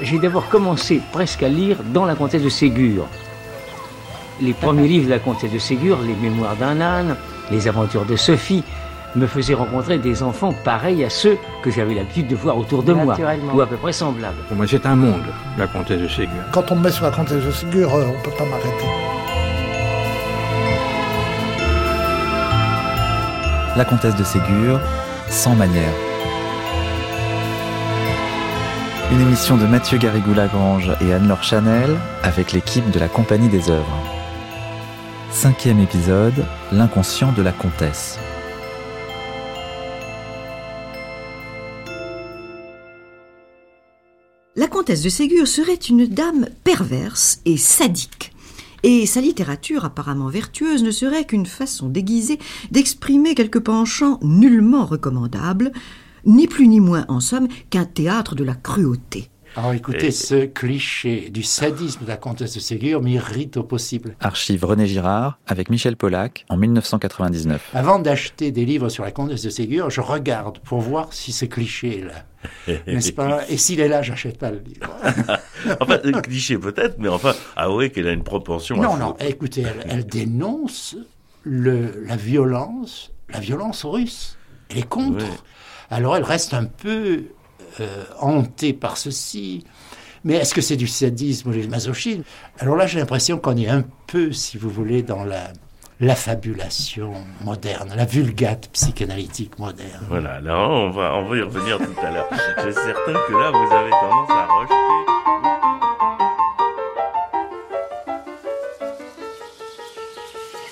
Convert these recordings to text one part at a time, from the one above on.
j'ai d'abord commencé presque à lire dans la comtesse de Ségur. Les premiers livres de la comtesse de Ségur, les mémoires d'un âne, les aventures de Sophie, me faisaient rencontrer des enfants pareils à ceux que j'avais l'habitude de voir autour de moi, ou à peu près semblables. Pour moi, c'est un monde, la comtesse de Ségur. Quand on me met sur la comtesse de Ségur, euh, on ne peut pas m'arrêter. La comtesse de Ségur, sans manière. Une émission de Mathieu Garrigou-Lagrange et Anne-Laure Chanel avec l'équipe de la Compagnie des œuvres. Cinquième épisode, l'inconscient de la comtesse. La comtesse de Ségur serait une dame perverse et sadique. Et sa littérature apparemment vertueuse ne serait qu'une façon déguisée d'exprimer quelques penchants nullement recommandables, ni plus ni moins en somme qu'un théâtre de la cruauté. Alors écoutez, ce cliché du sadisme de la comtesse de Ségur m'irrite au possible. Archive René Girard avec Michel Polac en 1999. Avant d'acheter des livres sur la comtesse de Ségur, je regarde pour voir si ce cliché est là. N'est-ce pas? Et s'il est là, j'achète pas le livre. enfin, le cliché peut-être, mais enfin, avouez qu'elle a une propension. Non, non, écoutez, elle, elle dénonce le, la violence, la violence russe. Elle est contre. Oui. Alors elle reste un peu euh, hantée par ceci. Mais est-ce que c'est du sadisme ou du masochisme? Alors là, j'ai l'impression qu'on est un peu, si vous voulez, dans la l'affabulation moderne, la vulgate psychanalytique moderne. Voilà, alors on va, on va y revenir tout à l'heure. Je suis certain que là, vous avez tendance à rejeter.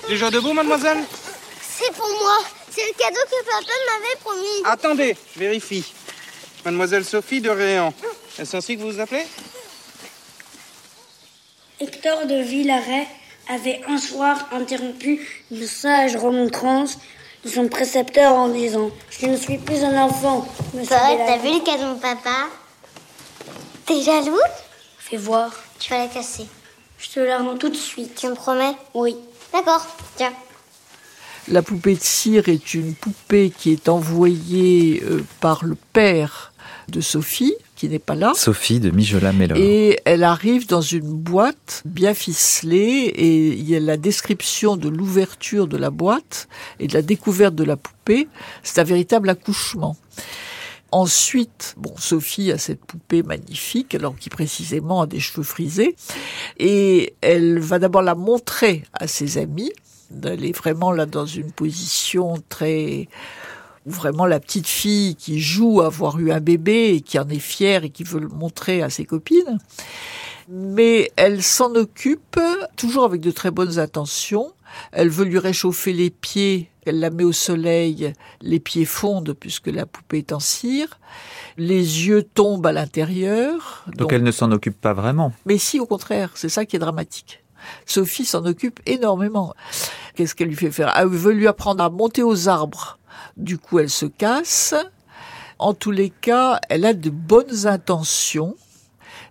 Déjà debout, mademoiselle? C'est pour moi. C'est le cadeau que papa m'avait promis. Attendez, je vérifie. Mademoiselle Sophie de Réan. Est-ce ainsi que vous vous appelez? Hector de Villaret avait un soir interrompu une sage remontrance de son précepteur en disant Je ne suis plus un enfant, monsieur Paul, Villaret. t'as vu le cadeau de papa? T'es jaloux? Fais voir, Tu vas la casser. je te la rends tout de suite. Tu me promets? Oui. D'accord, tiens. La poupée de cire est une poupée qui est envoyée euh, par le père de Sophie, qui n'est pas là. Sophie de Mijola Mellor. Et elle arrive dans une boîte bien ficelée et il y a la description de l'ouverture de la boîte et de la découverte de la poupée. C'est un véritable accouchement. Ensuite, bon, Sophie a cette poupée magnifique, alors qui précisément a des cheveux frisés, et elle va d'abord la montrer à ses amis. Elle est vraiment là dans une position très vraiment la petite fille qui joue à avoir eu un bébé et qui en est fière et qui veut le montrer à ses copines. Mais elle s'en occupe toujours avec de très bonnes intentions. Elle veut lui réchauffer les pieds. Elle la met au soleil. Les pieds fondent puisque la poupée est en cire. Les yeux tombent à l'intérieur. Donc elle ne s'en occupe pas vraiment. Mais si, au contraire, c'est ça qui est dramatique. Sophie s'en occupe énormément. Qu'est-ce qu'elle lui fait faire? Elle veut lui apprendre à monter aux arbres. Du coup, elle se casse. En tous les cas, elle a de bonnes intentions,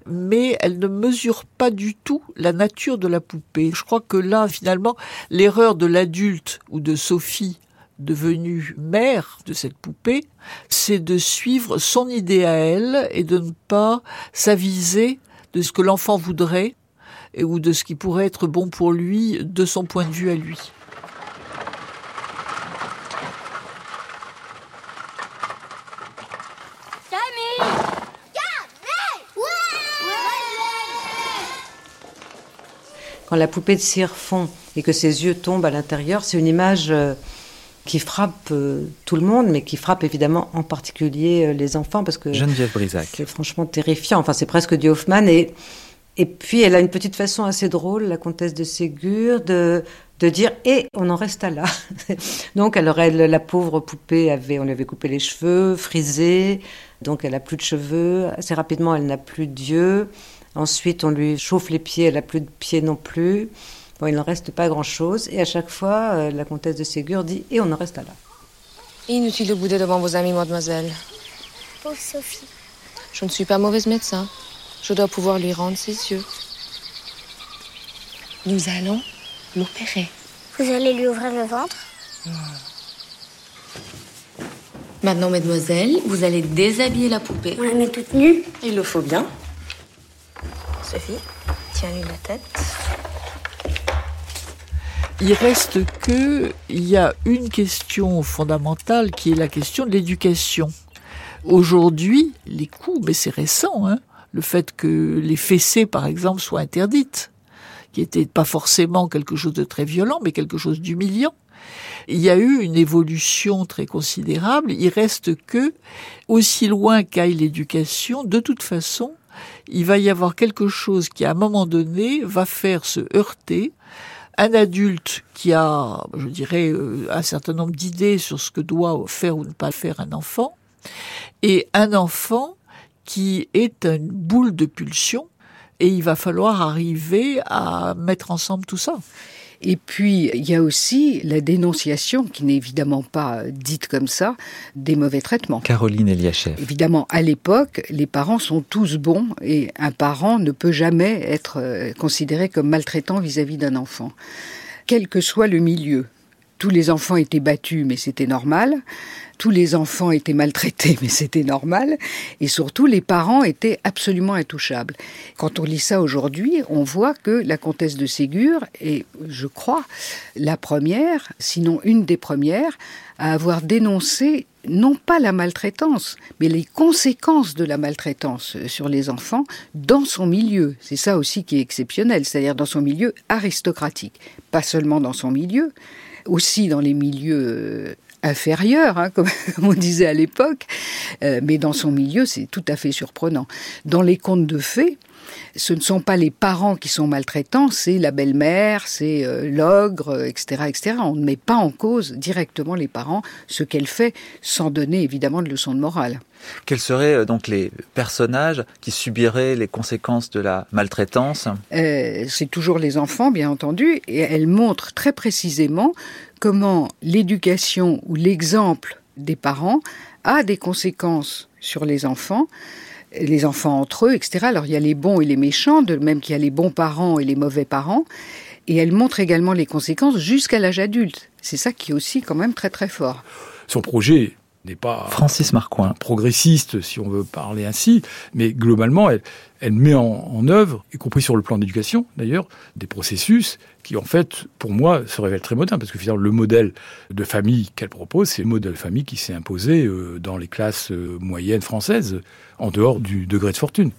mais elle ne mesure pas du tout la nature de la poupée. Je crois que là, finalement, l'erreur de l'adulte ou de Sophie devenue mère de cette poupée, c'est de suivre son idée à elle et de ne pas s'aviser de ce que l'enfant voudrait ou de ce qui pourrait être bon pour lui de son point de vue à lui. Quand la poupée de cire fond et que ses yeux tombent à l'intérieur, c'est une image euh, qui frappe euh, tout le monde, mais qui frappe évidemment en particulier euh, les enfants parce que Geneviève Brisac. c'est franchement terrifiant. Enfin, c'est presque du Hoffman et et puis elle a une petite façon assez drôle, la comtesse de Ségur, de de dire et on en reste à là. donc alors elle, la pauvre poupée avait, on lui avait coupé les cheveux, frisé, donc elle a plus de cheveux. Assez rapidement, elle n'a plus d'yeux. Ensuite, on lui chauffe les pieds, elle n'a plus de pieds non plus. Bon, il n'en reste pas grand-chose. Et à chaque fois, euh, la comtesse de Ségur dit Et on en reste à là. Inutile de bouder devant vos amis, mademoiselle. Pauvre Sophie. Je ne suis pas mauvaise médecin. Je dois pouvoir lui rendre ses yeux. Nous allons l'opérer. Vous allez lui ouvrir le ventre? Maintenant, mademoiselle, vous allez déshabiller la poupée. On la met toute nue Il le faut bien. Sophie, tiens-lui la tête. Il reste que il y a une question fondamentale qui est la question de l'éducation. Aujourd'hui, les coups, mais c'est récent, hein, le fait que les fessées, par exemple, soient interdites, qui n'était pas forcément quelque chose de très violent, mais quelque chose d'humiliant. Il y a eu une évolution très considérable. Il reste que, aussi loin qu'aille l'éducation, de toute façon, il va y avoir quelque chose qui, à un moment donné, va faire se heurter un adulte qui a, je dirais, euh, un certain nombre d'idées sur ce que doit faire ou ne pas faire un enfant, et un enfant qui est une boule de pulsion, et il va falloir arriver à mettre ensemble tout ça. Et puis, il y a aussi la dénonciation, qui n'est évidemment pas dite comme ça, des mauvais traitements. Caroline Eliachev. Évidemment, à l'époque, les parents sont tous bons et un parent ne peut jamais être euh, considéré comme maltraitant vis-à-vis d'un enfant. Quel que soit le milieu. Tous les enfants étaient battus, mais c'était normal tous les enfants étaient maltraités, mais c'était normal, et surtout les parents étaient absolument intouchables. Quand on lit ça aujourd'hui, on voit que la comtesse de Ségur est, je crois, la première, sinon une des premières, à avoir dénoncé non pas la maltraitance, mais les conséquences de la maltraitance sur les enfants dans son milieu. C'est ça aussi qui est exceptionnel, c'est-à-dire dans son milieu aristocratique. Pas seulement dans son milieu, aussi dans les milieux inférieur, hein, comme on disait à l'époque, euh, mais dans son milieu, c'est tout à fait surprenant. Dans les contes de fées, ce ne sont pas les parents qui sont maltraitants, c'est la belle-mère, c'est euh, l'ogre, etc., etc. On ne met pas en cause directement les parents, ce qu'elle fait, sans donner évidemment de leçon de morale. Quels seraient euh, donc les personnages qui subiraient les conséquences de la maltraitance? C'est toujours les enfants, bien entendu, et elle montre très précisément comment l'éducation ou l'exemple des parents a des conséquences sur les enfants, les enfants entre eux, etc. Alors il y a les bons et les méchants, de même qu'il y a les bons parents et les mauvais parents. Et elle montre également les conséquences jusqu'à l'âge adulte. C'est ça qui est aussi quand même très très fort. Son projet n'est pas Francis Marcoing. progressiste, si on veut parler ainsi, mais globalement, elle, elle met en, en, œuvre, y compris sur le plan d'éducation d'ailleurs, des processus qui en fait, pour moi, se révèlent très modernes, parce que finalement, le modèle de famille qu'elle propose, c'est le modèle de famille qui s'est imposé euh, dans les classes euh, moyennes françaises, en dehors du degré de fortune.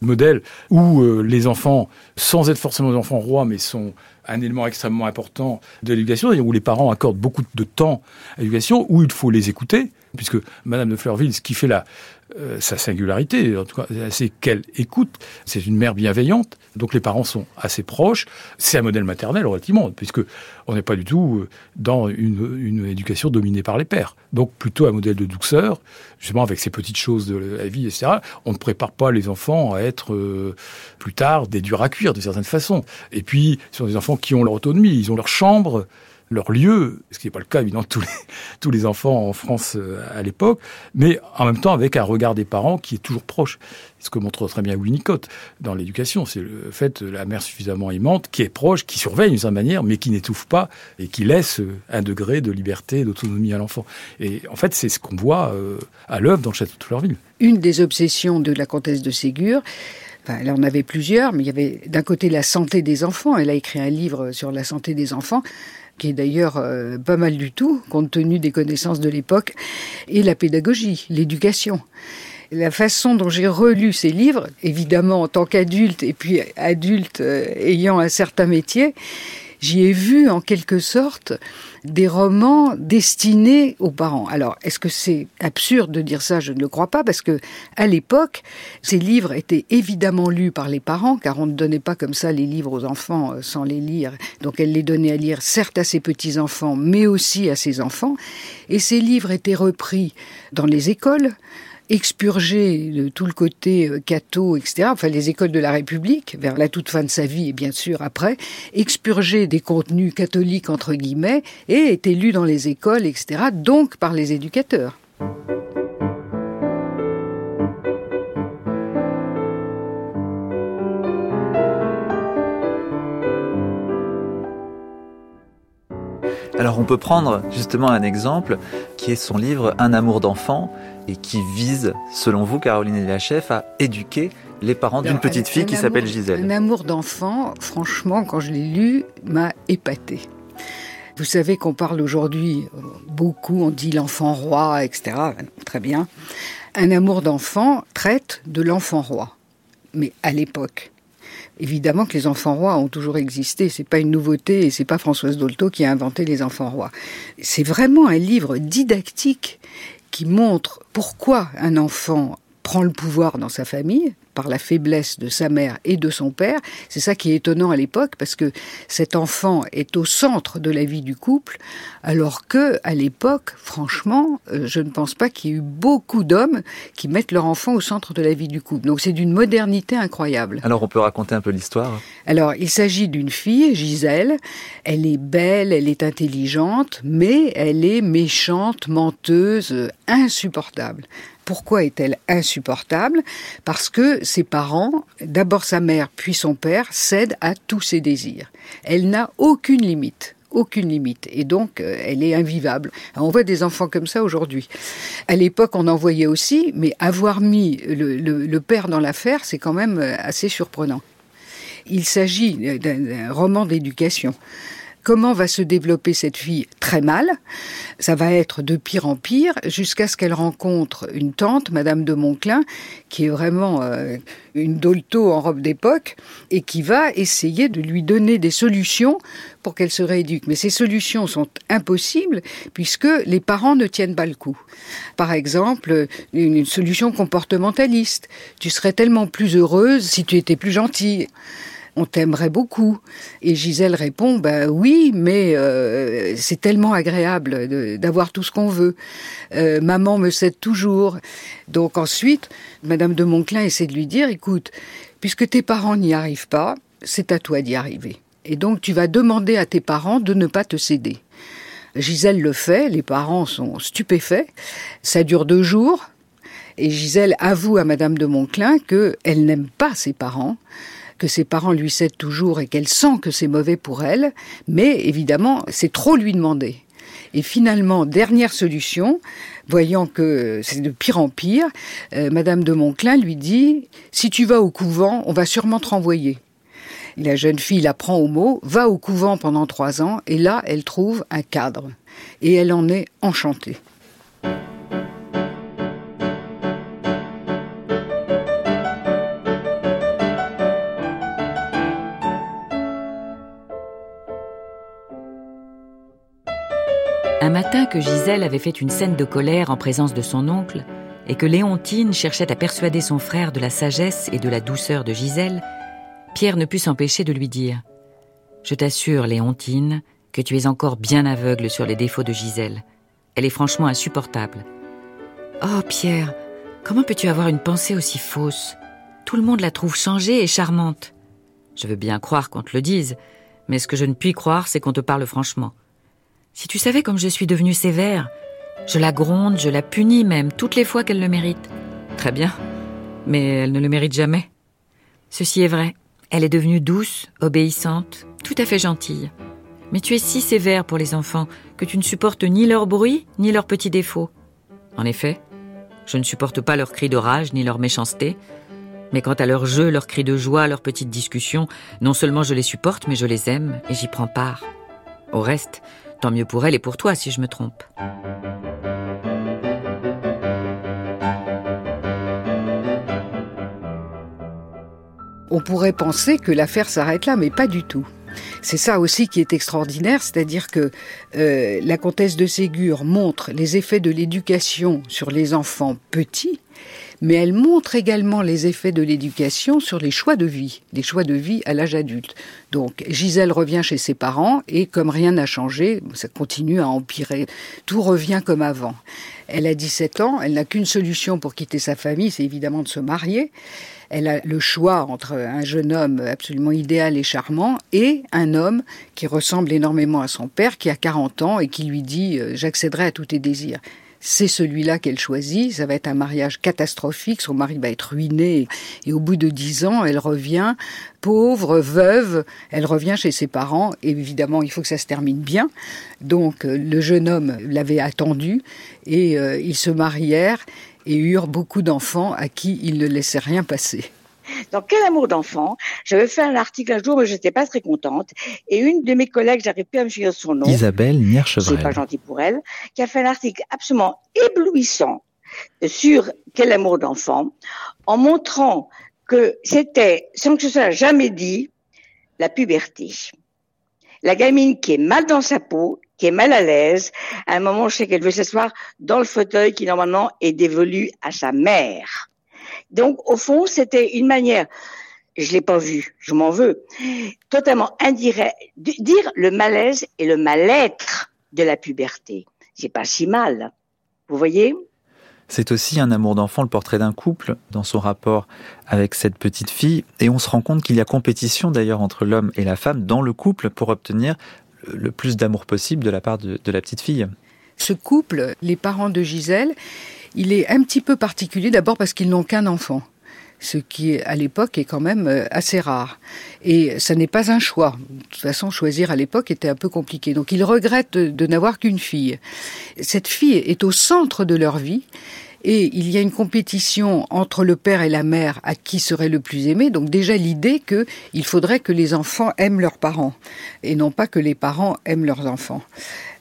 Modèle où euh, les enfants, sans être forcément des enfants rois, mais sont un élément extrêmement important de l'éducation, où les parents accordent beaucoup de temps à l'éducation, où il faut les écouter, puisque Madame de Fleurville, ce qui fait la, euh, sa singularité, en tout cas, c'est qu'elle écoute. C'est une mère bienveillante, donc les parents sont assez proches. C'est un modèle maternel relativement, puisque on n'est pas du tout euh, dans une, une, éducation dominée par les pères. Donc plutôt un modèle de douceur, justement avec ces petites choses de la vie, etc. On ne prépare pas les enfants à être euh, plus tard des durs à cuire de certaines façons. Et puis, ce sont des enfants qui ont leur autonomie, ils ont leur chambre leur lieu, ce qui n'est pas le cas évidemment de tous les, enfants en France euh, à l'époque, mais en même temps avec un regard des parents qui est toujours proche. Ce que montre très bien Winnicott dans l'éducation, c'est le fait de la mère suffisamment aimante, qui est proche, qui surveille d'une certaine manière, mais qui n'étouffe pas et qui laisse un degré de liberté d'autonomie à l'enfant. Et en fait, c'est ce qu'on voit euh, à l'œuvre dans le château de Fleurville. Une des obsessions de la comtesse de Ségur, Enfin, elle en avait plusieurs, mais il y avait d'un côté la santé des enfants. Elle a écrit un livre sur la santé des enfants qui est d'ailleurs euh, pas mal du tout, compte tenu des connaissances de l'époque, et la pédagogie, l'éducation. La façon dont j'ai relu ces livres, évidemment en tant qu'adulte et puis adulte euh, ayant un certain métier, j'y ai vu en quelque sorte des romans destinés aux parents. Alors, est-ce que c'est absurde de dire ça? Je ne le crois pas, parce que à l'époque, ces livres étaient évidemment lus par les parents, car on ne donnait pas comme ça les livres aux enfants euh, sans les lire. Donc, elle les donnait à lire, certes à ses petits-enfants, mais aussi à ses enfants. Et ces livres étaient repris dans les écoles expurgé de tout le côté euh, catho, etc., enfin les écoles de la République, vers la toute fin de sa vie et bien sûr après, expurgé des contenus catholiques entre guillemets et était lu dans les écoles, etc., donc par les éducateurs. Alors on peut prendre justement un exemple qui est son livre Un amour d'enfant, et qui vise, selon vous, Caroline Eliachef, à éduquer les parents d'une petite fille qui s'appelle Gisèle. Un amour d'enfant, franchement, quand je l'ai lu, m'a épaté. Vous savez qu'on parle aujourd'hui euh, beaucoup, on dit l'enfant roi, etc. Très bien. Un amour d'enfant traite de l'enfant roi, mais à l'époque. Évidemment que les enfants rois ont toujours existé, c'est pas une nouveauté et c'est pas Françoise Dolto qui a inventé les enfants rois. C'est vraiment un livre didactique qui montre pourquoi un enfant prend le pouvoir dans sa famille par la faiblesse de sa mère et de son père. C'est ça qui est étonnant à l'époque parce que cet enfant est au centre de la vie du couple alors que à l'époque, franchement, euh, je ne pense pas qu'il y ait eu beaucoup d'hommes qui mettent leur enfant au centre de la vie du couple. Donc c'est d'une modernité incroyable. Alors on peut raconter un peu l'histoire? Alors, il s'agit d'une fille, Gisèle. Elle est belle, elle est intelligente, mais elle est méchante, menteuse, insupportable. Pourquoi est-elle insupportable? Parce que ses parents, d'abord sa mère puis son père, cèdent à tous ses désirs. Elle n'a aucune limite aucune limite et donc euh, elle est invivable. On voit des enfants comme ça aujourd'hui. À l'époque, on en voyait aussi, mais avoir mis le, père dans l'affaire, c'est quand même euh, assez surprenant. Il s'agit d'un d'un roman d'éducation. Comment va se développer cette fille Très mal? Ça va être de pire en pire jusqu'à ce qu'elle rencontre une tante, Madame de Monclin, qui est vraiment euh, une dolto en robe d'époque et qui va essayer de lui donner des solutions pour qu'elle se rééduque. Mais ces solutions sont impossibles puisque les parents ne tiennent pas le coup. Par exemple, une une solution comportementaliste. Tu serais tellement plus heureuse si tu étais plus gentille on t'aimerait beaucoup. Et Gisèle répond, ben oui, mais euh, c'est tellement agréable d'avoir tout ce qu'on veut. Euh, maman me cède toujours. Donc ensuite, Madame de Monclin essaie de lui dire, écoute, puisque tes parents n'y arrivent pas, c'est à toi d'y arriver. Et donc tu vas demander à tes parents de ne pas te céder. Gisèle le fait, les parents sont stupéfaits. Ça dure deux jours. Et Gisèle avoue à Madame de Monclin qu'elle n'aime pas ses parents, que ses parents lui cèdent toujours et qu'elle sent que c'est mauvais pour elle, mais évidemment, c'est trop lui demander. Et finalement, dernière solution, voyant que c'est de pire en pire, euh, Madame de Monclin lui dit Si tu vas au couvent, on va sûrement te renvoyer. La jeune fille la prend au mot, va au couvent pendant trois ans, et là, elle trouve un cadre. Et elle en est enchantée. Un matin que Gisèle avait fait une scène de colère en présence de son oncle, et que Léontine cherchait à persuader son frère de la sagesse et de la douceur de Gisèle, Pierre ne put s'empêcher de lui dire Je t'assure, Léontine, que tu es encore bien aveugle sur les défauts de Gisèle. Elle est franchement insupportable. Oh, Pierre, comment peux-tu avoir une pensée aussi fausse? Tout le monde la trouve changée et charmante. Je veux bien croire qu'on te le dise, mais ce que je ne puis croire, c'est qu'on te parle franchement. Si tu savais comme je suis devenue sévère, je la gronde, je la punis même, toutes les fois qu'elle le mérite. Très bien, mais elle ne le mérite jamais. Ceci est vrai, elle est devenue douce, obéissante, tout à fait gentille. Mais tu es si sévère pour les enfants que tu ne supportes ni leur bruit, ni leurs petits défauts. En effet, je ne supporte pas leurs cris de rage, ni leur méchanceté. Mais quant à leurs jeux, leurs cris de joie, leurs petites discussions, non seulement je les supporte, mais je les aime et j'y prends part. Au reste, tant mieux pour elle et pour toi si je me trompe. On pourrait penser que l'affaire s'arrête là, mais pas du tout. C'est ça aussi qui est extraordinaire, c'est-à-dire que euh, la comtesse de Ségur montre les effets de l'éducation sur les enfants petits, mais elle montre également les effets de l'éducation sur les choix de vie, les choix de vie à l'âge adulte. Donc Gisèle revient chez ses parents et comme rien n'a changé, ça continue à empirer. Tout revient comme avant. Elle a 17 ans, elle n'a qu'une solution pour quitter sa famille, c'est évidemment de se marier. Elle a le choix entre un jeune homme absolument idéal et charmant et un homme qui ressemble énormément à son père, qui a 40 ans et qui lui dit euh, J'accéderai à tous tes désirs. C'est celui-là qu'elle choisit. Ça va être un mariage catastrophique. Son mari va être ruiné. Et au bout de dix ans, elle revient pauvre, veuve. Elle revient chez ses parents. Et évidemment, il faut que ça se termine bien. Donc, euh, le jeune homme l'avait attendu et euh, ils se marièrent. et eurent beaucoup d'enfants à qui il ne laissait rien passer. Dans Quel amour d'enfant, j'avais fait un article un jour, mais je n'étais pas très contente. Et une de mes collègues, j'arrive plus à me souvenir son nom. Isabelle Nierchevrel. C'est pas gentil pour elle, qui a fait un article absolument éblouissant sur Quel amour d'enfant, en montrant que c'était, sans que ce soit jamais dit, la puberté. La gamine qui est mal dans sa peau, qui est mal à l'aise, à un moment, je sais qu'elle veut s'asseoir dans le fauteuil qui normalement est dévolu à sa mère. Donc, au fond, c'était une manière, je l'ai pas vu, je m'en veux, totalement indirect, de dire le malaise et le mal-être de la puberté. C'est pas si mal. Vous voyez? C'est aussi un amour d'enfant, le portrait d'un couple dans son rapport avec cette petite fille. Et on se rend compte qu'il y a compétition d'ailleurs entre l'homme et la femme dans le couple pour obtenir le plus d'amour possible de la part de, de la petite fille. Ce couple, les parents de Gisèle, il est un petit peu particulier d'abord parce qu'ils n'ont qu'un enfant ce qui à l'époque est quand même euh, assez rare. Et ça n'est pas un choix. De toute façon, choisir à l'époque était un peu compliqué. Donc ils regrettent de, de n'avoir qu'une fille. Cette fille est au centre de leur vie. Et il y a une compétition entre le père et la mère à qui serait le plus aimé. Donc déjà l'idée que il faudrait que les enfants aiment leurs parents et non pas que les parents aiment leurs enfants.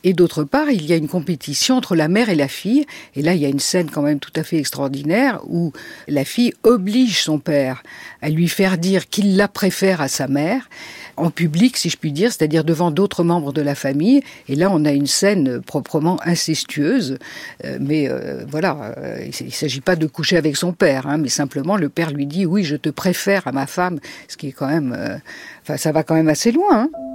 Et d'autre part, il y a une compétition entre la mère et la fille. Et là, il y a une scène quand même tout à fait extraordinaire où la fille oblige son père à lui faire dire qu'il la préfère à sa mère en public, si je puis dire, c'est-à-dire devant d'autres membres de la famille. Et là, on a une scène proprement incestueuse. Euh, mais euh, voilà, euh, il ne s'agit pas de coucher avec son père, hein, mais simplement le père lui dit oui, je te préfère à ma femme, ce qui est quand même, enfin, ça va quand même assez loin. Hein.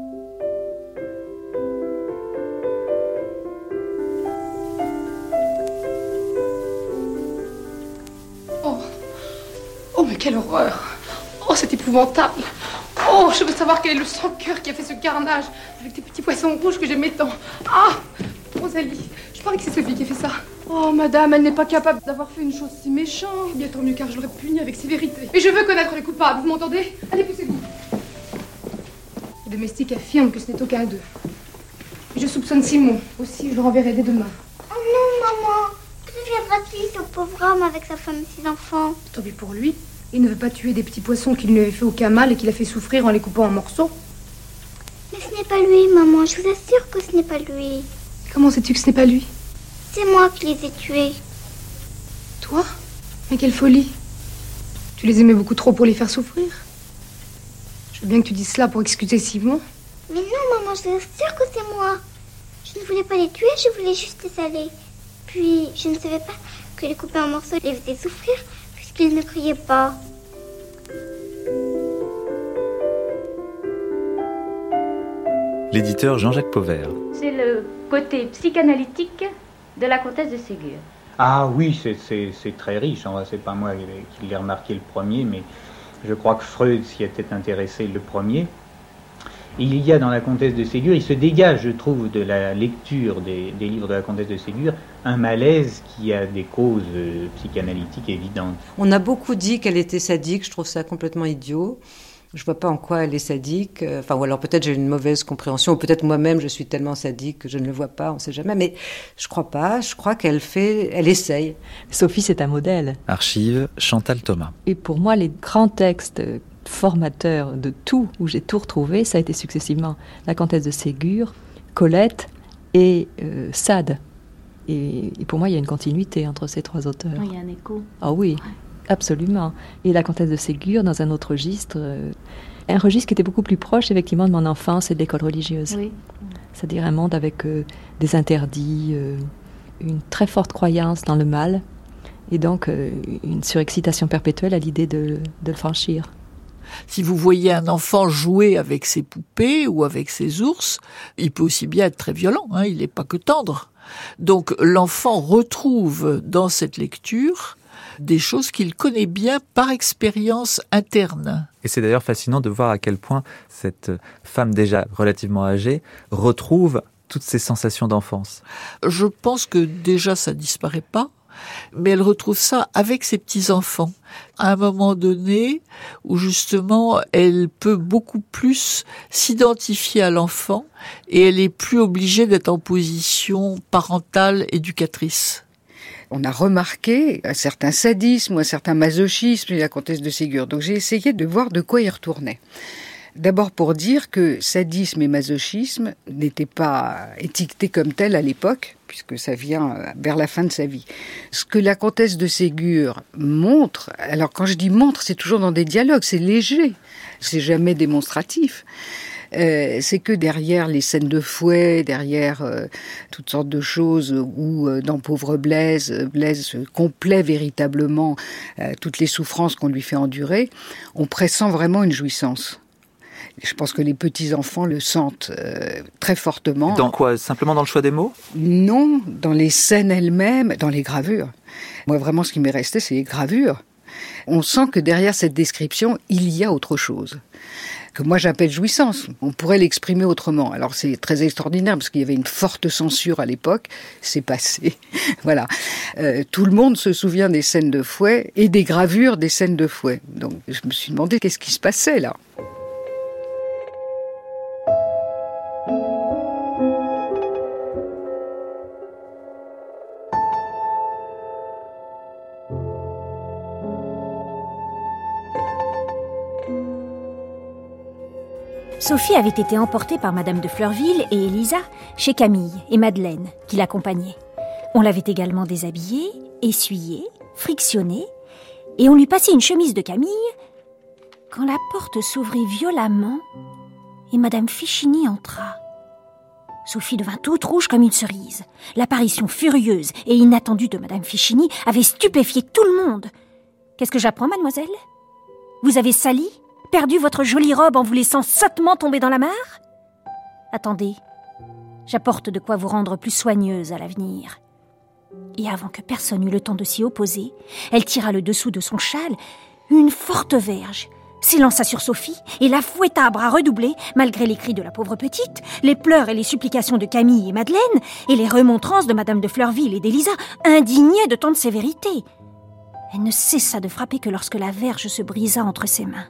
Quelle horreur Oh, c'est épouvantable Oh, je veux savoir quel est le sang-cœur qui a fait ce carnage avec des petits poissons rouges que j'aimais tant. Ah Rosalie, je parie que c'est Sophie qui a fait ça. Oh, madame, elle n'est pas capable d'avoir fait une chose si méchante. Bien tant mieux car je l'aurais puni avec sévérité. Et je veux connaître les coupables, vous m'entendez? Allez, poussez-vous. Les domestiques affirment que ce n'est aucun d'eux. Et je soupçonne Simon. Aussi, je le renverrai dès demain. Oh non, maman Que deviendra-t-il, ce pauvre homme, avec sa femme et ses enfants? Tant pis pour lui. Il ne veut pas tuer des petits poissons qui ne lui avaient fait aucun mal et qu'il a fait souffrir en les coupant en morceaux. Mais ce n'est pas lui, maman, je vous assure que ce n'est pas lui. Comment sais-tu que ce n'est pas lui? C'est moi qui les ai tués. Toi? Mais quelle folie Tu les aimais beaucoup trop pour les faire souffrir Je veux bien que tu dises cela pour excuser Simon. Mais non, maman, je vous assure que c'est moi. Je ne voulais pas les tuer, je voulais juste les saler. Puis, je ne savais pas que les couper en morceaux les faisait souffrir, puisqu'ils ne criaient pas. L'éditeur Jean-Jacques Pauvert. C'est le côté psychanalytique de la comtesse de Ségur. Ah oui, c'est- c'est c'est très riche. C'est pas moi qui l'ai remarqué le premier, mais je crois que Freud s'y était intéressé le premier. Il y a dans la comtesse de Ségur, il se dégage, je trouve, de la lecture des, des livres de la comtesse de Ségur, un malaise qui a des causes euh, psychanalytiques évidentes. On a beaucoup dit qu'elle était sadique, je trouve ça complètement idiot. Je vois pas en quoi elle est sadique. Euh, Enfin, ou alors peut-être j'ai une mauvaise compréhension, ou peut-être moi-même je suis tellement sadique que je ne le vois pas, on sait jamais. Mais je crois pas. Je crois qu'elle fait, elle essaye. Sophie, c'est un modèle. Archive Chantal Thomas. Et pour moi, les grands textes formateurs de tout, où j'ai tout retrouvé, ça a été successivement La Comtesse de Ségur, Colette et euh, Sade. Et, et pour moi, il y a une continuité entre ces trois auteurs. Il y a un écho. Ah oui, absolument. Et La Comtesse de Ségur, dans un autre registre, euh, un registre qui était beaucoup plus proche, effectivement, de mon enfance et de l'école religieuse. Oui. C'est-à-dire un monde avec euh, des interdits, une très forte croyance dans le mal, et donc une surexcitation perpétuelle à l'idée de, de le franchir. Si vous voyez un enfant jouer avec ses poupées ou avec ses ours, il peut aussi bien être très violent, hein, il n'est pas que tendre. Donc l'enfant retrouve dans cette lecture des choses qu'il connaît bien par expérience interne. Et c'est d'ailleurs fascinant de voir à quel point cette femme déjà relativement âgée retrouve toutes ces sensations d'enfance. Je pense que déjà ça disparaît pas, mais elle retrouve ça avec ses petits-enfants. À un moment donné où justement elle peut beaucoup plus s'identifier à l'enfant et elle est plus obligée d'être en position parentale éducatrice. on a remarqué un certain sadisme ou un certain masochisme chez la comtesse de Ségur. Donc j'ai essayé de voir de quoi il retournait. D'abord pour dire que sadisme et masochisme n'étaient pas étiquetés comme tels à l'époque, puisque ça vient vers la fin de sa vie. Ce que la comtesse de Ségur montre, alors quand je dis montre, c'est toujours dans des dialogues, c'est léger, c'est jamais démonstratif. Euh, c'est que derrière les scènes de fouet, derrière euh, toutes sortes de choses où euh, dans Pauvre Blaise, Blaise complaît véritablement toutes les souffrances qu'on lui fait endurer, on pressent vraiment une jouissance. Je pense que les petits-enfants le sentent très fortement. Dans quoi? Simplement dans le choix des mots? Non, dans les scènes elles-mêmes, dans les gravures. Moi, vraiment, ce qui m'est resté, c'est les gravures. On sent que derrière cette description, il y a autre chose que moi j'appelle jouissance. On pourrait l'exprimer autrement. Alors c'est très extraordinaire parce qu'il y avait une forte censure à l'époque. C'est passé. voilà. Euh, tout le monde se souvient des scènes de fouet et des gravures des scènes de fouet. Donc je me suis demandé qu'est-ce qui se passait là? Sophie avait été emportée par Madame de Fleurville et Elisa chez Camille et Madeleine, qui l'accompagnaient. On l'avait également déshabillée, essuyée, frictionnée, et on lui passait une chemise de Camille quand la porte s'ouvrit violemment et Madame Fichini entra. Sophie devint toute rouge comme une cerise. L'apparition furieuse et inattendue de Madame Fichini avait stupéfié tout le monde. Qu'est-ce que j'apprends, mademoiselle? Vous avez sali? Perdu votre jolie robe en vous laissant sottement tomber dans la mare Attendez, j'apporte de quoi vous rendre plus soigneuse à l'avenir. Et avant que personne eût le temps de s'y opposer, elle tira le dessous de son châle, une forte verge, s'élança sur Sophie et la fouetta à bras redoublés, malgré les cris de la pauvre petite, les pleurs et les supplications de Camille et Madeleine, et les remontrances de Madame de Fleurville et d'Élisa, indignées de tant de sévérité. Elle ne cessa de frapper que lorsque la verge se brisa entre ses mains.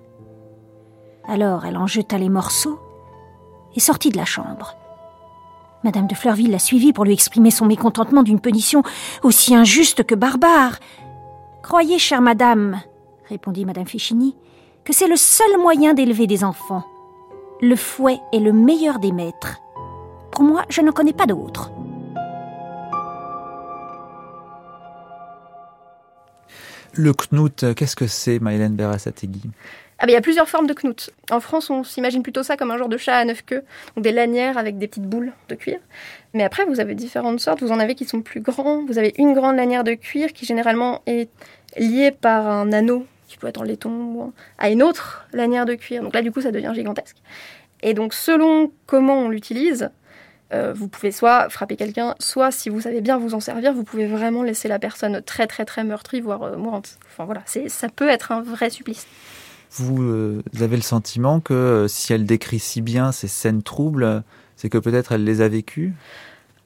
Alors elle en jeta les morceaux et sortit de la chambre. Madame de Fleurville la suivit pour lui exprimer son mécontentement d'une punition aussi injuste que barbare. Croyez, chère madame, répondit madame Fichini, que c'est le seul moyen d'élever des enfants. Le fouet est le meilleur des maîtres. Pour moi, je ne connais pas d'autre. Le knut, qu'est-ce que c'est, Maïlène Berasategui ah, il y a plusieurs formes de knouts. En France, on s'imagine plutôt ça comme un genre de chat à neuf queues, donc des lanières avec des petites boules de cuir. Mais après, vous avez différentes sortes. Vous en avez qui sont plus grands. Vous avez une grande lanière de cuir qui généralement est liée par un anneau qui peut être en laiton à une autre lanière de cuir. Donc là, du coup, ça devient gigantesque. Et donc, selon comment on l'utilise, euh, vous pouvez soit frapper quelqu'un, soit si vous savez bien vous en servir, vous pouvez vraiment laisser la personne très très très meurtrie, voire euh, mourante. Enfin voilà, ça peut être un vrai supplice. Vous euh, avez le sentiment que euh, si elle décrit si bien ces scènes troubles, c'est que peut-être elle les a vécues?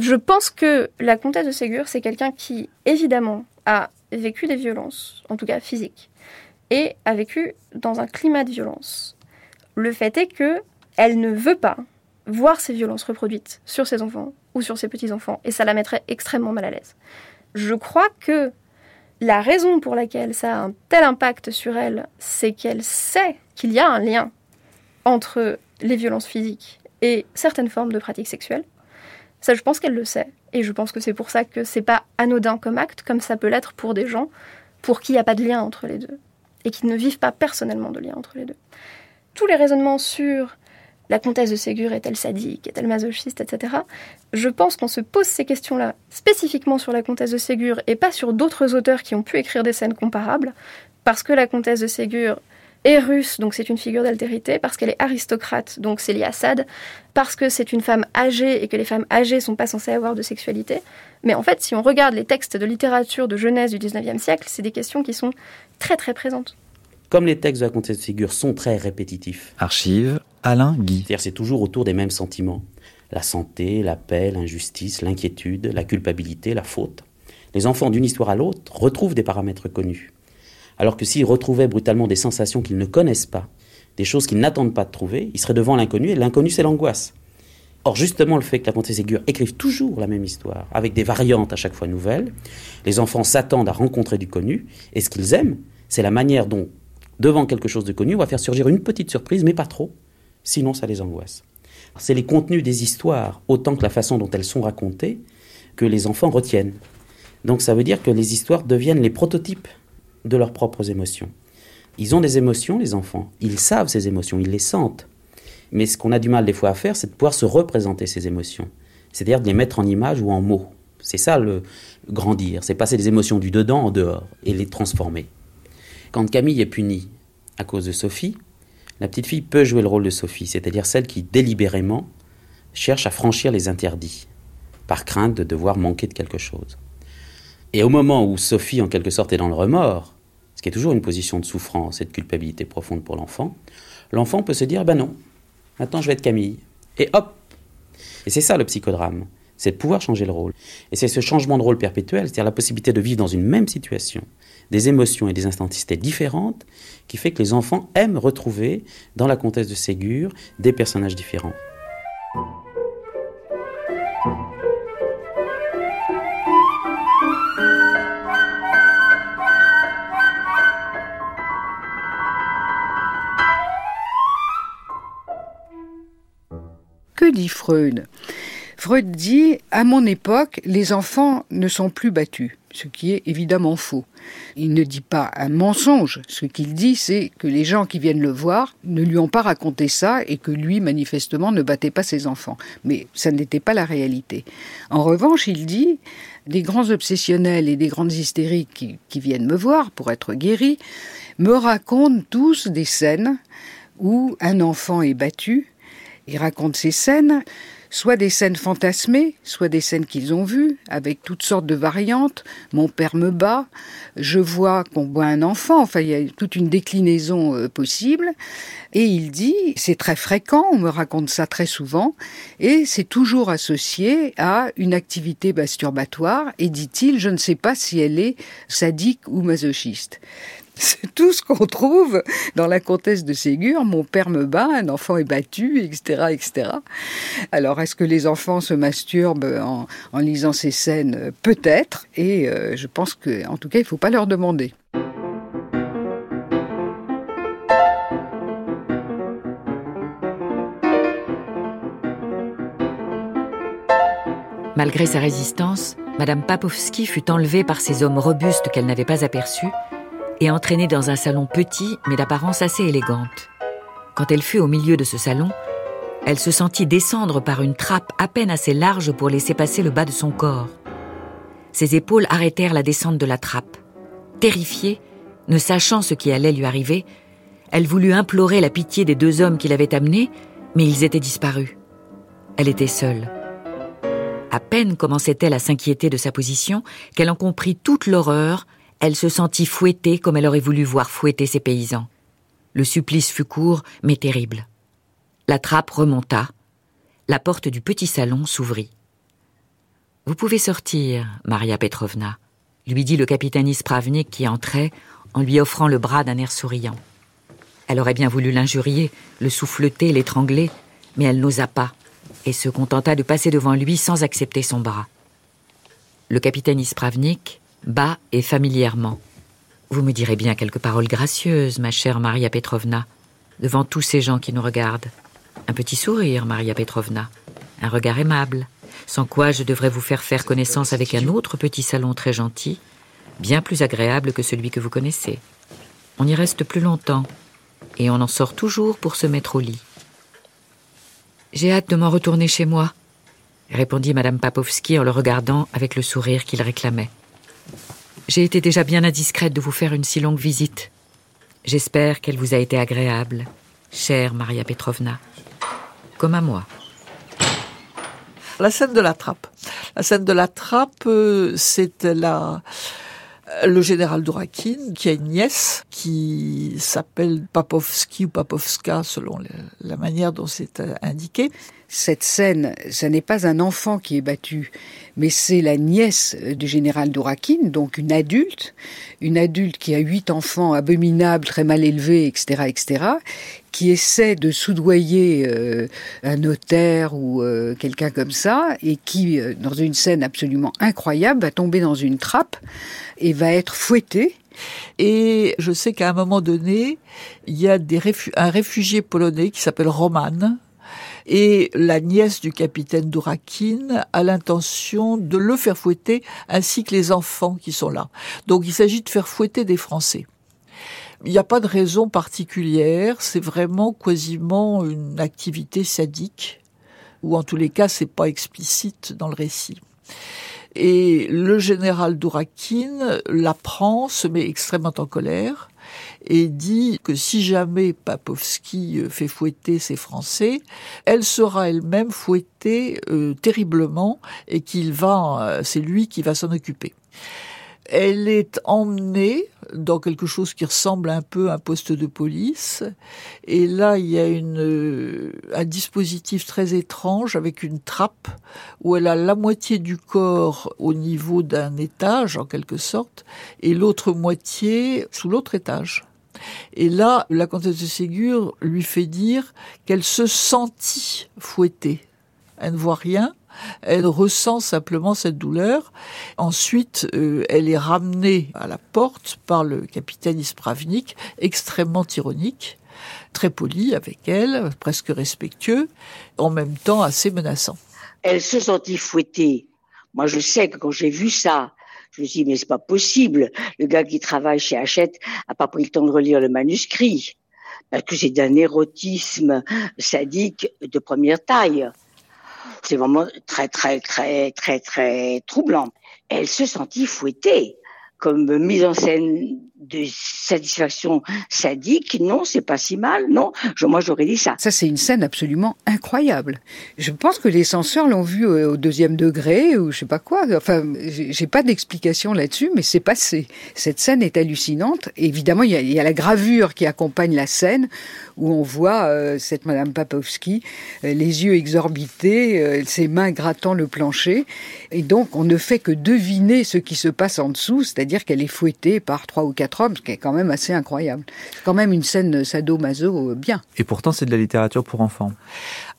Je pense que la comtesse de Ségur, c'est quelqu'un qui, évidemment, a vécu des violences, en tout cas physiques, et a vécu dans un climat de violence. Le fait est que elle ne veut pas voir ces violences reproduites sur ses enfants ou sur ses petits-enfants, et ça la mettrait extrêmement mal à l'aise. Je crois que la raison pour laquelle ça a un tel impact sur elle, c'est qu'elle sait qu'il y a un lien entre les violences physiques et certaines formes de pratiques sexuelles. Ça, je pense qu'elle le sait. Et je pense que c'est pour ça que c'est pas anodin comme acte, comme ça peut l'être pour des gens pour qui il n'y a pas de lien entre les deux. Et qui ne vivent pas personnellement de lien entre les deux. Tous les raisonnements sur la comtesse de Ségur est-elle sadique, est-elle masochiste, etc. Je pense qu'on se pose ces questions-là spécifiquement sur la comtesse de Ségur et pas sur d'autres auteurs qui ont pu écrire des scènes comparables, parce que la comtesse de Ségur est russe, donc c'est une figure d'altérité, parce qu'elle est aristocrate, donc c'est lié à Sade, parce que c'est une femme âgée et que les femmes âgées sont pas censées avoir de sexualité. Mais en fait, si on regarde les textes de littérature de jeunesse du 19e siècle, c'est des questions qui sont très très présentes. Comme les textes de la comtesse de Ségur sont très répétitifs. Archive Alain. C'est-à-dire c'est toujours autour des mêmes sentiments. La santé, la paix, l'injustice, l'inquiétude, la culpabilité, la faute. Les enfants d'une histoire à l'autre retrouvent des paramètres connus. Alors que s'ils retrouvaient brutalement des sensations qu'ils ne connaissent pas, des choses qu'ils n'attendent pas de trouver, ils seraient devant l'inconnu, et l'inconnu c'est l'angoisse. Or, justement, le fait que la comtesse Ségur écrive toujours la même histoire, avec des variantes à chaque fois nouvelles, les enfants s'attendent à rencontrer du connu, et ce qu'ils aiment, c'est la manière dont, devant quelque chose de connu, on va faire surgir une petite surprise, mais pas trop, sinon ça les angoisse. C'est les contenus des histoires, autant que la façon dont elles sont racontées, que les enfants retiennent. Donc ça veut dire que les histoires deviennent les prototypes de leurs propres émotions. Ils ont des émotions, les enfants. Ils savent ces émotions, ils les sentent. Mais ce qu'on a du mal des fois à faire, c'est de pouvoir se représenter ces émotions. C'est-à-dire de les mettre en image ou en mots. C'est ça le grandir, c'est passer des émotions du dedans en dehors et les transformer. Quand Camille est punie à cause de Sophie, la petite fille peut jouer le rôle de Sophie, c'est-à-dire celle qui délibérément cherche à franchir les interdits, par crainte de devoir manquer de quelque chose. Et au moment où Sophie, en quelque sorte, est dans le remords, ce qui est toujours une position de souffrance et de culpabilité profonde pour l'enfant, l'enfant peut se dire ben non, maintenant je vais être Camille. Et hop Et c'est ça le psychodrame, c'est de pouvoir changer le rôle. Et c'est ce changement de rôle perpétuel, c'est-à-dire la possibilité de vivre dans une même situation, des émotions et des intensité différentes, qui fait que les enfants aiment retrouver dans la comtesse de Ségur des personnages différents. Que dit Freud? Freud dit, à mon époque, les enfants ne sont plus battus, ce qui est évidemment faux. Il ne dit pas un mensonge, ce qu'il dit, c'est que les gens qui viennent le voir ne lui ont pas raconté ça et que lui, manifestement, ne battait pas ses enfants. Mais ça n'était pas la réalité. En revanche, il dit, des grands obsessionnels et des grandes hystériques qui, viennent me voir pour être guéris me racontent tous des scènes où un enfant est battu. Ils racontent ces scènes soit des scènes fantasmées, soit des scènes qu'ils ont vues, avec toutes sortes de variantes. Mon père me bat, je vois qu'on boit un enfant, enfin il y a toute une déclinaison euh, possible. Et il dit, c'est très fréquent, on me raconte ça très souvent, et c'est toujours associé à une activité masturbatoire, et dit-il, je ne sais pas si elle est sadique ou masochiste. C'est tout ce qu'on trouve dans la comtesse de Ségur. Mon père me bat, un enfant est battu, etc., etc. Alors, est-ce que les enfants se masturbent en, lisant ces scènes? Peut-être. Et euh, je pense que, en tout cas, il ne faut pas leur demander. Malgré sa résistance, Madame Papovski fut enlevée par ces hommes robustes qu'elle n'avait pas aperçus et entraînée dans un salon petit mais d'apparence assez élégante. Quand elle fut au milieu de ce salon, elle se sentit descendre par une trappe à peine assez large pour laisser passer le bas de son corps. Ses épaules arrêtèrent la descente de la trappe. Terrifiée, ne sachant ce qui allait lui arriver, elle voulut implorer la pitié des deux hommes qui l'avaient amenée, mais ils étaient disparus. Elle était seule. À peine commençait-elle à s'inquiéter de sa position qu'elle en comprit toute l'horreur elle se sentit fouettée comme elle aurait voulu voir fouetter ses paysans. Le supplice fut court, mais terrible. La trappe remonta. La porte du petit salon s'ouvrit. Vous pouvez sortir, Maria Petrovna, lui dit le capitaine Ispravnik qui entrait en lui offrant le bras d'un air souriant. Elle aurait bien voulu l'injurier, le souffleter, l'étrangler, mais elle n'osa pas et se contenta de passer devant lui sans accepter son bras. Le capitaine Ispravnik, bas et familièrement. Vous me direz bien quelques paroles gracieuses, ma chère Maria Petrovna, devant tous ces gens qui nous regardent. Un petit sourire, Maria Petrovna, un regard aimable, sans quoi je devrais vous faire faire connaissance avec un autre petit salon très gentil, bien plus agréable que celui que vous connaissez. On y reste plus longtemps, et on en sort toujours pour se mettre au lit. J'ai hâte de m'en retourner chez moi, répondit Madame Papovski en le regardant avec le sourire qu'il réclamait. J'ai été déjà bien indiscrète de vous faire une si longue visite. J'espère qu'elle vous a été agréable, chère Maria Petrovna, comme à moi. La scène de la trappe. La scène de la trappe, euh, c'est la le général Dourakine, qui a une nièce qui s'appelle Papovski ou Papovska selon la manière dont c'est euh, indiqué. cette scène, ce n'est pas un enfant qui est battu, mais c'est la nièce du général Dourakine, donc une adulte, une adulte qui a huit enfants abominables, très mal élevés, etc., etc., qui essaie de soudoyer euh, un notaire ou euh, quelqu'un comme ça, et qui, euh, dans une scène absolument incroyable, va tomber dans une trappe et va être fouetté. Et je sais qu'à un moment donné, il y a des un réfugié polonais qui s'appelle Roman, et la nièce du capitaine Dourakin a l'intention de le faire fouetter ainsi que les enfants qui sont là. Donc il s'agit de faire fouetter des Français. Il n'y a pas de raison particulière, c'est vraiment quasiment une activité sadique, ou en tous les cas c'est pas explicite dans le récit. Et le général Dourakin l'apprend, se met extrêmement en colère, et dit que si jamais Papovski euh, fait fouetter ses Français, elle sera elle-même fouettée euh, terriblement et qu'il va, euh, c'est lui qui va s'en occuper. Elle est emmenée dans quelque chose qui ressemble un peu à un poste de police. Et là, il y a une, un dispositif très étrange avec une trappe où elle a la moitié du corps au niveau d'un étage, en quelque sorte, et l'autre moitié sous l'autre étage. Et là, la comtesse de Ségur lui fait dire qu'elle se sentit fouettée. Elle ne voit rien, elle ressent simplement cette douleur. Ensuite, euh, elle est ramenée à la porte par le capitaine Ispravnik, extrêmement ironique, très poli avec elle, presque respectueux, en même temps assez menaçant. Elle se sentit fouettée. Moi, je sais que quand j'ai vu ça, je me suis dit, mais c'est pas possible. Le gars qui travaille chez Hachette a pas pris le temps de relire le manuscrit. Parce que c'est d'un érotisme sadique de première taille. C'est vraiment très, très, très, très, très troublant. Elle se sentit fouettée comme mise en scène de satisfaction sadique, non, c'est pas si mal, non. Je, moi, j'aurais dit ça. Ça, c'est une scène absolument incroyable. Je pense que les censeurs l'ont vu au deuxième degré ou je sais pas quoi. Enfin, j'ai pas d'explication là-dessus, mais c'est passé. Cette scène est hallucinante. évidemment, il y, a, la gravure qui accompagne la scène où on voit euh, cette Madame Papovski, euh, les yeux exorbités, euh, ses mains grattant le plancher. Et donc, on ne fait que deviner ce qui se passe en dessous, c'est-à-dire qu'elle est fouettée par trois ou quatre ce qui est quand même assez incroyable. C'est quand même une scène sado-maso euh, bien. Et pourtant, c'est de la littérature pour enfants.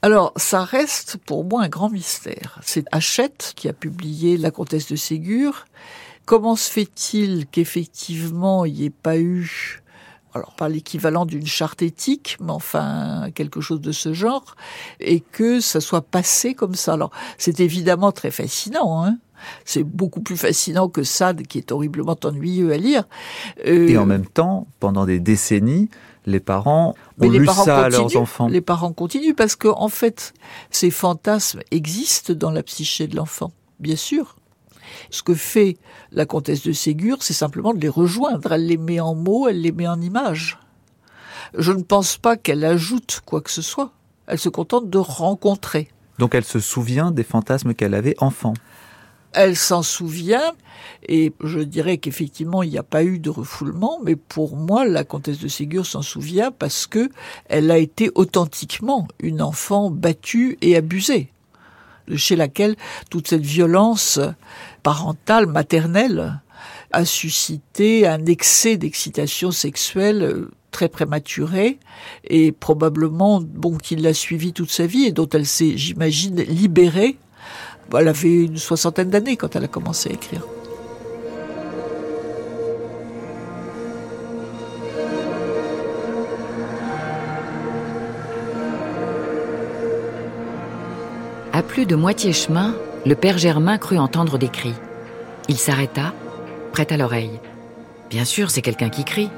Alors, ça reste pour moi un grand mystère. C'est Hachette qui a publié La Comtesse de Ségur. Comment se fait-il qu'effectivement il n'y ait pas eu alors pas l'équivalent d'une charte éthique, mais enfin quelque chose de ce genre, et que ça soit passé comme ça? Alors c'est évidemment très fascinant, hein c'est beaucoup plus fascinant que Sade, qui est horriblement ennuyeux à lire. Euh, Et en même temps, pendant des décennies, les parents ont lu ça à leurs enfants. Les parents continuent parce que, en fait, ces fantasmes existent dans la psyché de l'enfant, bien sûr. Ce que fait la comtesse de Ségur, c'est simplement de les rejoindre. Elle les met en mots, elle les met en images. Je ne pense pas qu'elle ajoute quoi que ce soit. Elle se contente de rencontrer. Donc elle se souvient des fantasmes qu'elle avait enfant elle s'en souvient et je dirais qu'effectivement il n'y a pas eu de refoulement, mais pour moi la comtesse de Ségur s'en souvient parce que elle a été authentiquement une enfant battue et abusée, chez laquelle toute cette violence parentale, maternelle, a suscité un excès d'excitation sexuelle très prématuré et probablement bon qu'il l'a suivi toute sa vie et dont elle s'est j'imagine libérée elle avait une soixantaine d'années quand elle a commencé à écrire. À plus de moitié chemin, le père Germain crut entendre des cris. Il s'arrêta, prêt à l'oreille. Bien sûr, c'est quelqu'un qui crie,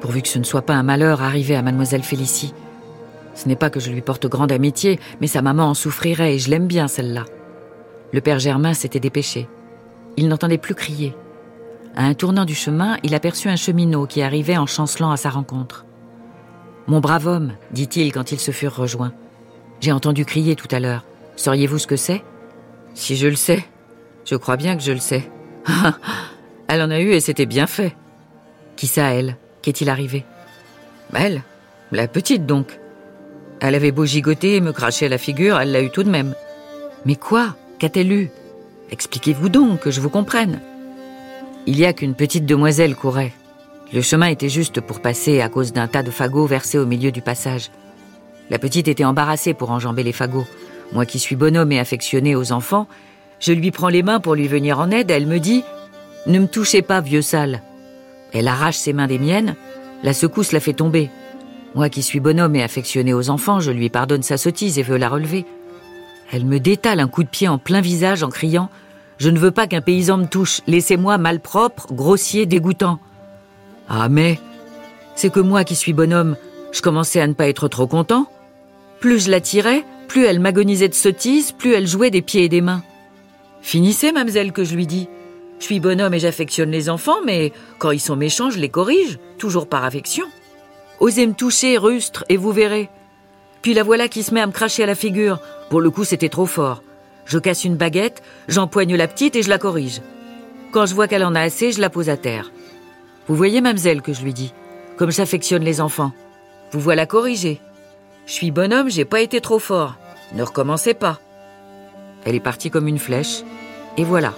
pourvu que ce ne soit pas un malheur arrivé à mademoiselle Félicie. Ce n'est pas que je lui porte grande amitié, mais sa maman en souffrirait et je l'aime bien celle-là. Le père Germain s'était dépêché. Il n'entendait plus crier. À un tournant du chemin, il aperçut un cheminot qui arrivait en chancelant à sa rencontre. Mon brave homme, dit-il quand ils se furent rejoints. J'ai entendu crier tout à l'heure. Sauriez-vous ce que c'est Si je le sais. Je crois bien que je le sais. elle en a eu et c'était bien fait. Qui ça, elle? Qu'est-il arrivé Elle La petite donc. Elle avait beau gigoter et me cracher à la figure, elle l'a eu tout de même. Mais quoi? Qu'a-t-elle eu Expliquez-vous donc, que je vous comprenne. Il y a qu'une petite demoiselle courait. Le chemin était juste pour passer à cause d'un tas de fagots versés au milieu du passage. La petite était embarrassée pour enjamber les fagots. Moi qui suis bonhomme et affectionné aux enfants, je lui prends les mains pour lui venir en aide. Elle me dit Ne me touchez pas, vieux sale. Elle arrache ses mains des miennes. La secousse la fait tomber. Moi qui suis bonhomme et affectionné aux enfants, je lui pardonne sa sottise et veux la relever. Elle me détale un coup de pied en plein visage en criant Je ne veux pas qu'un paysan me touche. Laissez-moi malpropre, grossier, dégoûtant. Ah, mais c'est que moi qui suis bonhomme, je commençais à ne pas être trop content. Plus je la tirais, plus elle m'agonisait de sottise, plus elle jouait des pieds et des mains. Finissez, mademoiselle, que je lui dis. Je suis bonhomme et j'affectionne les enfants, mais quand ils sont méchants, je les corrige, toujours par affection. Osez me toucher, rustre, et vous verrez. Puis la voilà qui se met à me cracher à la figure. Pour le coup, c'était trop fort. Je casse une baguette, j'empoigne la petite et je la corrige. Quand je vois qu'elle en a assez, je la pose à terre. Vous voyez, mademoiselle, que je lui dis, comme j'affectionne les enfants. Vous voilà corrigée. Je suis bonhomme, j'ai pas été trop fort. Ne recommencez pas. Elle est partie comme une flèche, et voilà.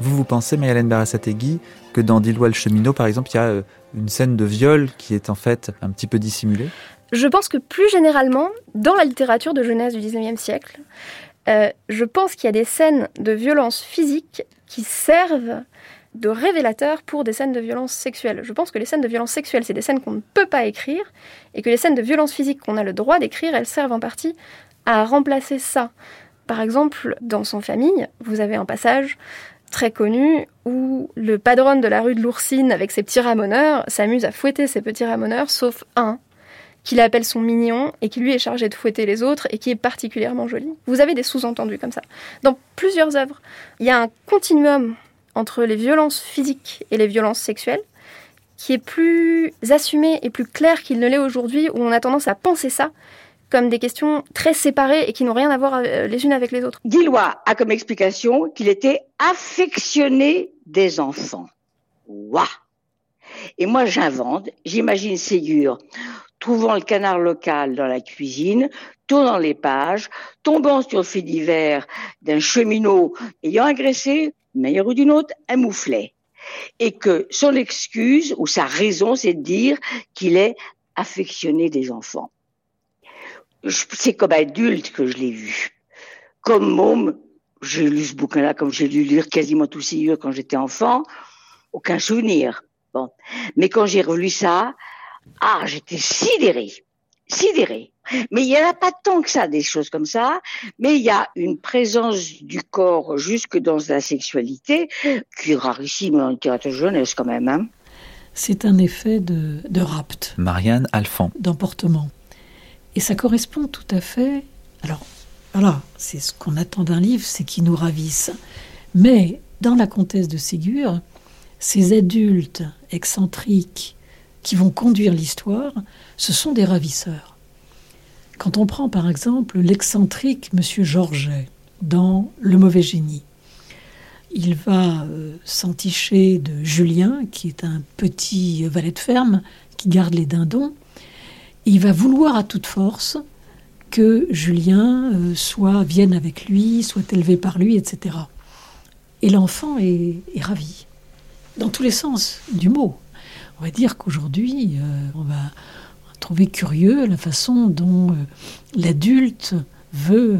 Vous, vous pensez, Mayalène Barasategui, que dans Dilwa le cheminot, par exemple, il y a euh, une scène de viol qui est en fait un petit peu dissimulée? Je pense que plus généralement, dans la littérature de jeunesse du XIXe siècle, euh, je pense qu'il y a des scènes de violence physique qui servent de révélateurs pour des scènes de violence sexuelle. Je pense que les scènes de violence sexuelle, c'est des scènes qu'on ne peut pas écrire, et que les scènes de violence physique qu'on a le droit d'écrire, elles servent en partie à remplacer ça. Par exemple, dans son famille, vous avez un passage très connu où le padron de la rue de l'Oursine, avec ses petits ramoneurs, s'amuse à fouetter ses petits ramoneurs, sauf un, qu'il appelle son mignon et qui lui est chargé de fouetter les autres et qui est particulièrement joli. Vous avez des sous-entendus comme ça. Dans plusieurs œuvres, il y a un continuum entre les violences physiques et les violences sexuelles qui est plus assumé et plus clair qu'il ne l'est aujourd'hui, où on a tendance à penser ça comme des questions très séparées et qui n'ont rien à voir euh, les unes avec les autres. Guillois a comme explication qu'il était affectionné des enfants. Ouah Et moi j'invente, j'imagine Ségur trouvant le canard local dans la cuisine, tournant les pages, tombant sur le fait divers d'un cheminot ayant agressé, d'une manière ou d'une autre, un mouflet. Et que son excuse ou sa raison, c'est de dire qu'il est affectionné des enfants c'est comme adulte que je l'ai vu. Comme môme, j'ai lu ce bouquin-là comme j'ai lu lire quasiment tous ces livres quand j'étais enfant, aucun souvenir. Bon. Mais quand j'ai relu ça, ah, j'étais sidérée, sidérée. Mais il n'y en a pas tant que ça, des choses comme ça, mais il y a une présence du corps jusque dans la sexualité qui est rarissime en littérature jeunesse quand même. Hein. C'est un effet de, de rapt. Marianne Alphand. D'emportement. Et ça correspond tout à fait. Alors, voilà, c'est ce qu'on attend d'un livre, c'est qu'il nous ravisse. Mais dans La Comtesse de Ségur, ces adultes excentriques qui vont conduire l'histoire, ce sont des ravisseurs. Quand on prend par exemple l'excentrique Monsieur Georget dans Le mauvais génie, il va euh, s'enticher de Julien, qui est un petit valet de ferme qui garde les dindons, il va vouloir à toute force que Julien euh, soit vienne avec lui, soit élevé par lui, etc. Et l'enfant est, ravi, dans tous les sens du mot. On va dire qu'aujourd'hui, euh, on va trouver curieux la façon dont euh, l'adulte veut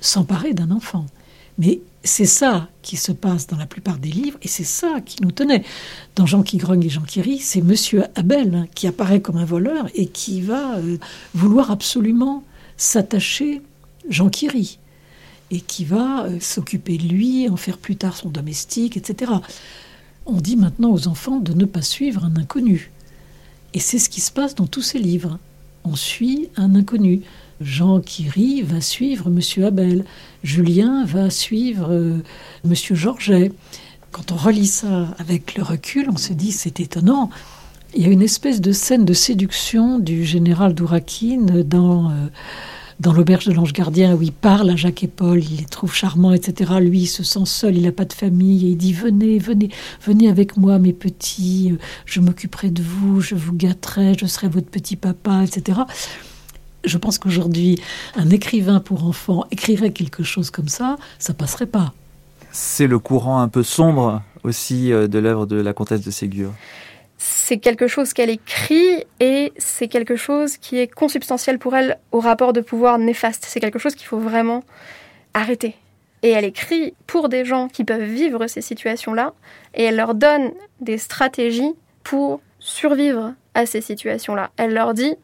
s'emparer d'un enfant. Mais c'est ça qui se passe dans la plupart des livres, et c'est ça qui nous tenait. Dans Jean qui grogne et Jean qui rit, c'est Monsieur Abel hein, qui apparaît comme un voleur et qui va euh, vouloir absolument s'attacher Jean qui rit, et qui va euh, s'occuper de lui, en faire plus tard son domestique, etc. On dit maintenant aux enfants de ne pas suivre un inconnu. Et c'est ce qui se passe dans tous ces livres. On suit un inconnu. Jean qui rit va suivre Monsieur Abel. Julien va suivre euh, Monsieur Georget. Quand on relit ça avec le recul, on se dit c'est étonnant. Il y a une espèce de scène de séduction du général Dourakine dans euh, dans l'auberge de l'ange gardien où il parle à Jacques et Paul, il les trouve charmants, etc. Lui, il se sent seul, il n'a pas de famille et il dit venez, venez, venez avec moi, mes petits, euh, je m'occuperai de vous, je vous gâterai, je serai votre petit papa, etc. Je pense qu'aujourd'hui, un écrivain pour enfants écrirait quelque chose comme ça, ça passerait pas. C'est le courant un peu sombre aussi euh, de l'œuvre de la comtesse de Ségur c'est quelque chose qu'elle écrit et c'est quelque chose qui est consubstantiel pour elle au rapport de pouvoir néfaste. C'est quelque chose qu'il faut vraiment arrêter. Et elle écrit pour des gens qui peuvent vivre ces situations-là et elle leur donne des stratégies pour survivre à ces situations-là. Elle leur dit,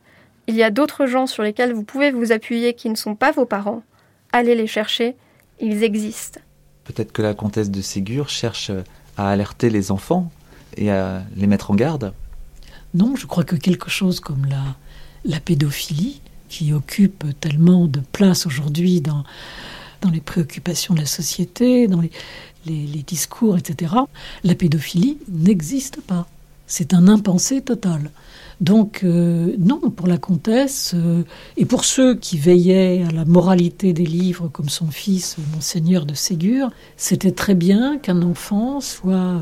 il y a d'autres gens sur lesquels vous pouvez vous appuyer qui ne sont pas vos parents. Allez les chercher, ils existent. Peut-être que la comtesse de Ségur cherche à alerter les enfants et à les mettre en garde Non, je crois que quelque chose comme la, la pédophilie, qui occupe tellement de place aujourd'hui dans, dans les préoccupations de la société, dans les, les, discours, etc., la pédophilie n'existe pas. C'est un impensé total. Donc euh, non, pour la comtesse euh, et pour ceux qui veillaient à la moralité des livres, comme son fils, monseigneur de Ségur, c'était très bien qu'un enfant soit euh,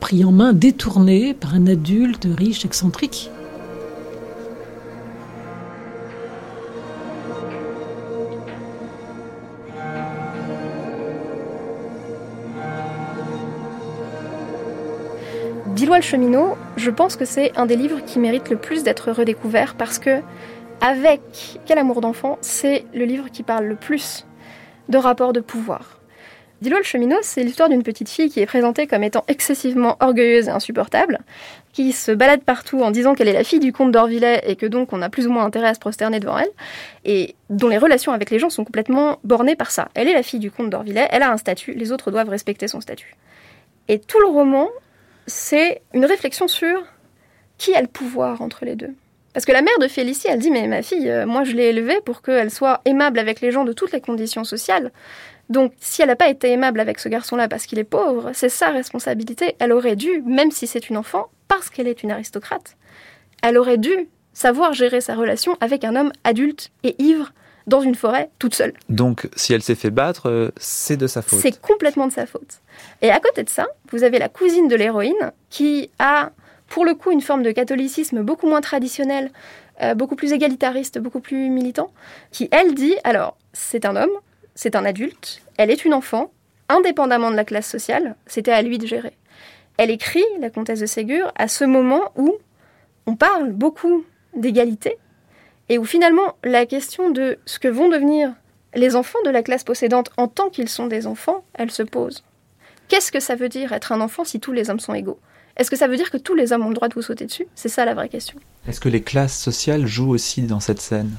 pris en main, détourné par un adulte riche, excentrique. Cheminot, je pense que c'est un des livres qui mérite le plus d'être redécouvert parce que, avec Quel amour d'enfant, c'est le livre qui parle le plus de rapports de pouvoir. Billois le cheminot, c'est l'histoire d'une petite fille qui est présentée comme étant excessivement orgueilleuse et insupportable, qui se balade partout en disant qu'elle est la fille du comte d'Orvillais et que donc on a plus ou moins intérêt à se prosterner devant elle, et dont les relations avec les gens sont complètement bornées par ça. Elle est la fille du comte d'Orvillais, elle a un statut, les autres doivent respecter son statut. Et tout le roman c'est une réflexion sur qui a le pouvoir entre les deux. Parce que la mère de Félicie, elle dit, mais ma fille, euh, moi je l'ai élevée pour qu'elle soit aimable avec les gens de toutes les conditions sociales. Donc si elle n'a pas été aimable avec ce garçon-là parce qu'il est pauvre, c'est sa responsabilité. Elle aurait dû, même si c'est une enfant, parce qu'elle est une aristocrate, elle aurait dû savoir gérer sa relation avec un homme adulte et ivre dans une forêt toute seule. Donc, si elle s'est fait battre, euh, c'est de sa faute. C'est complètement de sa faute. Et à côté de ça, vous avez la cousine de l'héroïne qui a, pour le coup, une forme de catholicisme beaucoup moins traditionnel, euh, beaucoup plus égalitariste, beaucoup plus militant, qui, elle, dit, alors, c'est un homme, c'est un adulte, elle est une enfant, indépendamment de la classe sociale, c'était à lui de gérer. Elle écrit, la comtesse de Ségur, à ce moment où on parle beaucoup d'égalité, et où finalement la question de ce que vont devenir les enfants de la classe possédante en tant qu'ils sont des enfants, elle se pose. Qu'est-ce que ça veut dire être un enfant si tous les hommes sont égaux? Est-ce que ça veut dire que tous les hommes ont le droit de vous sauter dessus? C'est ça la vraie question. Est-ce que les classes sociales jouent aussi dans cette scène?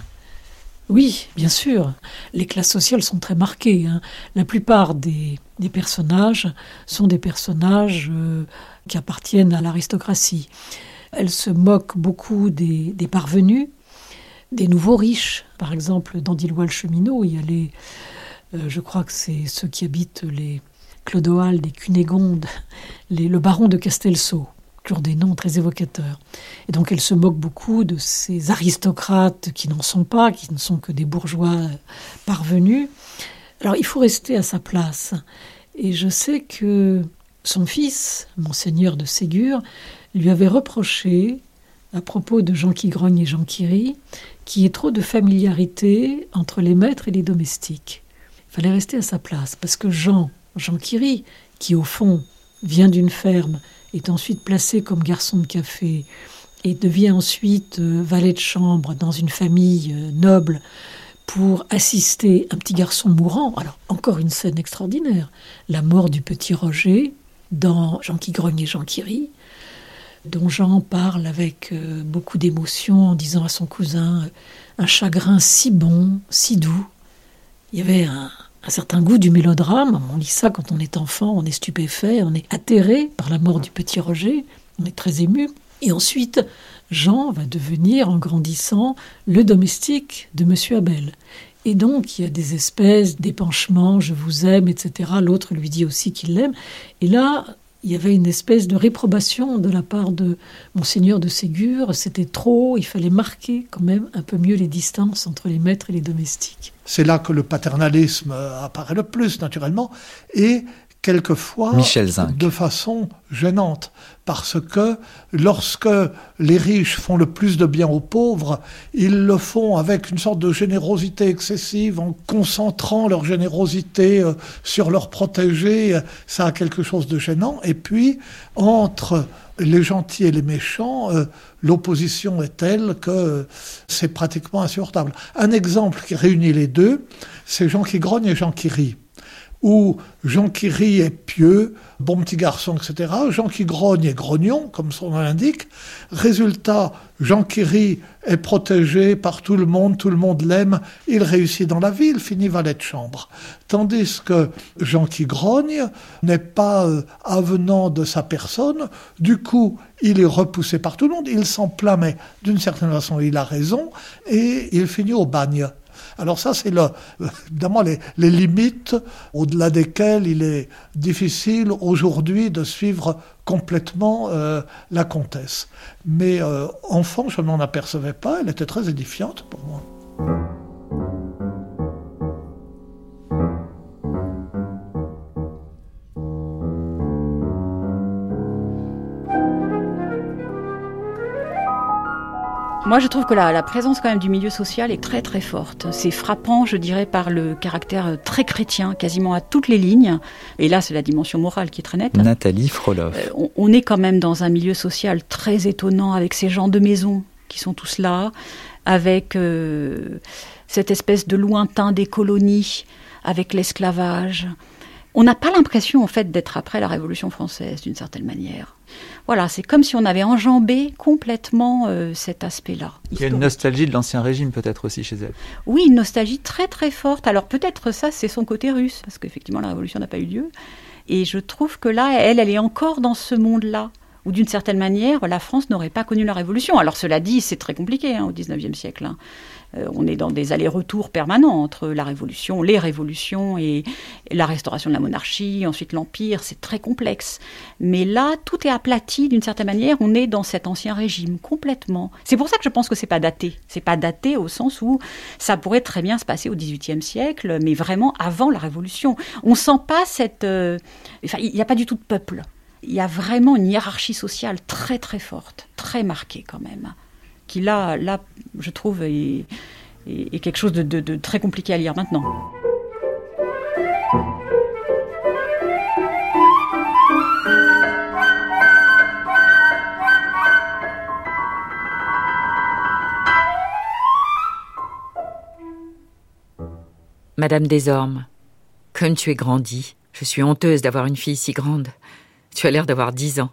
Oui, bien sûr. Les classes sociales sont très marquées. Hein. La plupart des, personnages sont des personnages euh, qui appartiennent à l'aristocratie. Elle se moque beaucoup des parvenus, des nouveaux riches. Par exemple, dans Dilois le cheminot, il y a les, euh, je crois que c'est ceux qui habitent les Clodoald, les Cunégonde, les, le baron de Castelso, toujours des noms très évocateurs. Et donc elle se moque beaucoup de ces aristocrates qui n'en sont pas, qui ne sont que des bourgeois parvenus. Alors il faut rester à sa place. Et je sais que son fils, monseigneur de Ségur, lui avait reproché, à propos de Jean qui grogne et Jean qui rit, qu'il ait trop de familiarité entre les maîtres et les domestiques. Il fallait rester à sa place, parce que Jean, Jean qui rit, qui au fond vient d'une ferme, est ensuite placé comme garçon de café, et devient ensuite euh, valet de chambre dans une famille euh, noble pour assister un petit garçon mourant. Alors, encore une scène extraordinaire. La mort du petit Roger dans Jean qui grogne et Jean qui rit dont Jean parle avec euh, beaucoup d'émotion en disant à son cousin euh, un chagrin si bon, si doux. Il y avait un, certain goût du mélodrame. On lit ça quand on est enfant, on est stupéfait, on est atterré par la mort du petit Roger, on est très ému. Et ensuite, Jean va devenir, en grandissant, le domestique de Monsieur Abel. Et donc, il y a des espèces d'épanchements, je vous aime, etc. L'autre lui dit aussi qu'il l'aime. Et là, il y avait une espèce de réprobation de la part de monseigneur de Ségur. C'était trop, il fallait marquer quand même un peu mieux les distances entre les maîtres et les domestiques. C'est là que le paternalisme apparaît le plus, naturellement, et quelquefois de façon gênante, parce que lorsque les riches font le plus de bien aux pauvres, ils le font avec une sorte de générosité excessive, en concentrant leur générosité euh, sur leurs protégés, ça a quelque chose de gênant, et puis entre les gentils et les méchants, euh, l'opposition est telle que c'est pratiquement insupportable. Un exemple qui réunit les deux, c'est Jean qui grogne et Jean qui rit où Jean qui rit est pieux, bon petit garçon, etc. Jean qui grogne est grognon, comme son nom l'indique. Résultat, Jean qui rit est protégé par tout le monde, tout le monde l'aime, il réussit dans la vie, il finit valet de chambre. Tandis que Jean qui grogne n'est pas euh, avenant de sa personne, du coup, il est repoussé par tout le monde, il s'en plaint, mais d'une certaine façon, il a raison, et il finit au bagne. Alors ça, c'est évidemment les, limites au-delà desquelles il est difficile aujourd'hui de suivre complètement euh, la comtesse. Mais euh, enfant, je n'en apercevais pas, elle était très édifiante pour moi. Moi, je trouve que la, la, présence quand même du milieu social est très très forte. C'est frappant, je dirais, par le caractère euh, très chrétien, quasiment à toutes les lignes. Et là, c'est la dimension morale qui est très nette. Nathalie Frolov. Euh, on, est quand même dans un milieu social très étonnant, avec ces gens de maison qui sont tous là, avec euh, cette espèce de lointain des colonies, avec l'esclavage. On n'a pas l'impression, en fait, d'être après la Révolution française, d'une certaine manière. Voilà, c'est comme si on avait enjambé complètement euh, cet aspect-là. Il y a une nostalgie de l'ancien régime peut-être aussi chez elle. Oui, une nostalgie très très forte. Alors peut-être ça, c'est son côté russe, parce qu'effectivement la révolution n'a pas eu lieu. Et je trouve que là, elle, elle est encore dans ce monde-là où d'une certaine manière, la France n'aurait pas connu la Révolution. Alors cela dit, c'est très compliqué hein, au XIXe siècle. Hein. Euh, on est dans des allers-retours permanents entre la Révolution, les révolutions et la restauration de la monarchie, ensuite l'Empire, c'est très complexe. Mais là, tout est aplati d'une certaine manière, on est dans cet ancien régime complètement. C'est pour ça que je pense que c'est pas daté. C'est pas daté au sens où ça pourrait très bien se passer au XVIIIe siècle, mais vraiment avant la Révolution. On sent pas cette... Euh, enfin, il n'y a pas du tout de peuple. Il y a vraiment une hiérarchie sociale très très forte, très marquée quand même qui là, là je trouve, est, quelque chose de, très compliqué à lire maintenant. Madame Desormes, comme tu es grandie, je suis honteuse d'avoir une fille si grande. Tu as l'air d'avoir dix ans.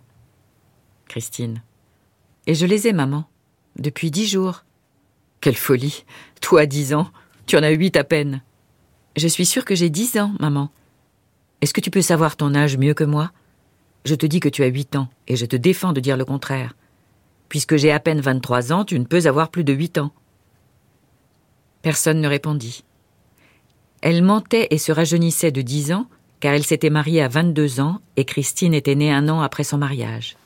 Christine. Et je les ai, maman. Depuis dix jours. Quelle folie. Toi, dix ans. Tu en as huit à peine. Je suis sûre que j'ai dix ans, maman. Est-ce que tu peux savoir ton âge mieux que moi? Je te dis que tu as huit ans, et je te défends de dire le contraire. Puisque j'ai à peine vingt-trois ans, tu ne peux avoir plus de huit ans. Personne ne répondit. Elle mentait et se rajeunissait de dix ans, car elle s'était mariée à vingt-deux ans, et Christine était née un an après son mariage.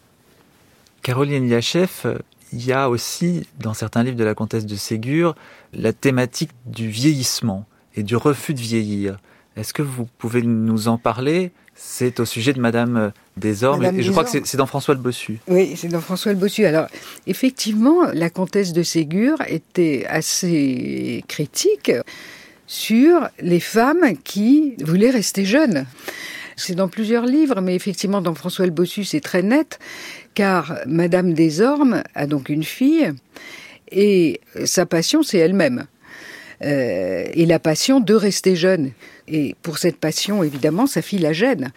Caroline Liachef, il y a aussi, dans certains livres de la comtesse de Ségur, la thématique du vieillissement et du refus de vieillir. Est-ce que vous pouvez nous en parler? C'est au sujet de Madame Desormes, et je crois que c'est dans François le Bossu. Oui, c'est dans François le Bossu. Alors, effectivement, la comtesse de Ségur était assez critique sur les femmes qui voulaient rester jeunes. C'est dans plusieurs livres, mais effectivement, dans François le Bossu, c'est très net, car Madame Desormes a donc une fille, et sa passion, c'est elle-même. Euh, et la passion de rester jeune. Et pour cette passion, évidemment, sa fille la gêne.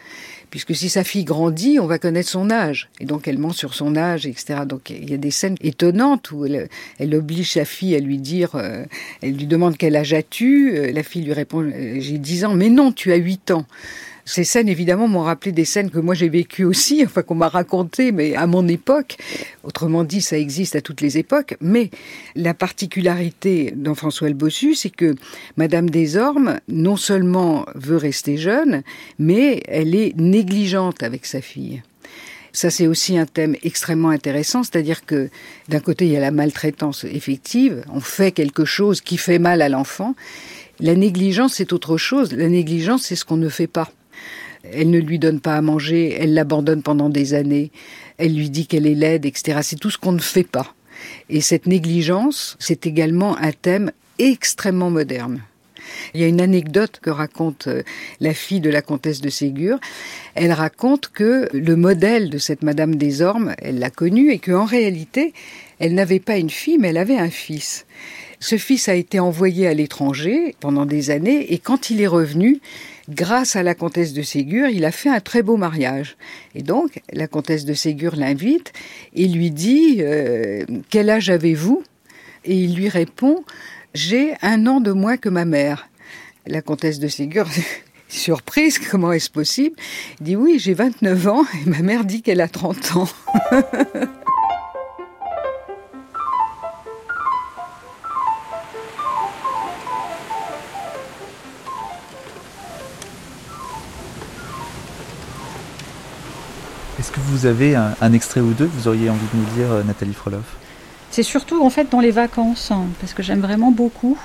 Puisque si sa fille grandit, on va connaître son âge. Et donc elle ment sur son âge, etc. Donc il y a des scènes étonnantes où elle, oblige sa fille à lui dire, euh, elle lui demande quel âge as-tu? Euh, La fille lui répond, j'ai 10 ans. Mais non, tu as 8 ans. Ces scènes, évidemment, m'ont rappelé des scènes que moi j'ai vécues aussi, enfin qu'on m'a racontées, mais à mon époque. Autrement dit, ça existe à toutes les époques. Mais la particularité dans François le Bossu, c'est que Madame Desormes, non seulement veut rester jeune, mais elle est négligente avec sa fille. Ça, c'est aussi un thème extrêmement intéressant, c'est-à-dire que d'un côté, il y a la maltraitance effective, on fait quelque chose qui fait mal à l'enfant. La négligence, c'est autre chose. La négligence, c'est ce qu'on ne fait pas. Elle ne lui donne pas à manger, elle l'abandonne pendant des années, elle lui dit qu'elle est laide, etc. C'est tout ce qu'on ne fait pas. Et cette négligence, c'est également un thème extrêmement moderne. Il y a une anecdote que raconte euh, la fille de la comtesse de Ségur. Elle raconte que le modèle de cette Madame des Ormes, elle l'a connue et qu'en réalité, elle n'avait pas une fille, mais elle avait un fils. Ce fils a été envoyé à l'étranger pendant des années et quand il est revenu, grâce à la comtesse de Ségur, il a fait un très beau mariage. Et donc, la comtesse de Ségur l'invite et lui dit euh, Quel âge avez-vous? Et il lui répond j'ai un an de moins que ma mère. La comtesse de Ségur, surprise, comment est-ce possible? Dit oui, j'ai 29 ans et ma mère dit qu'elle a 30 ans. vous avez un, un, extrait ou deux que vous auriez envie de nous dire, euh, Nathalie Froloff c'est surtout en fait dans les vacances, hein, parce que j'aime vraiment beaucoup.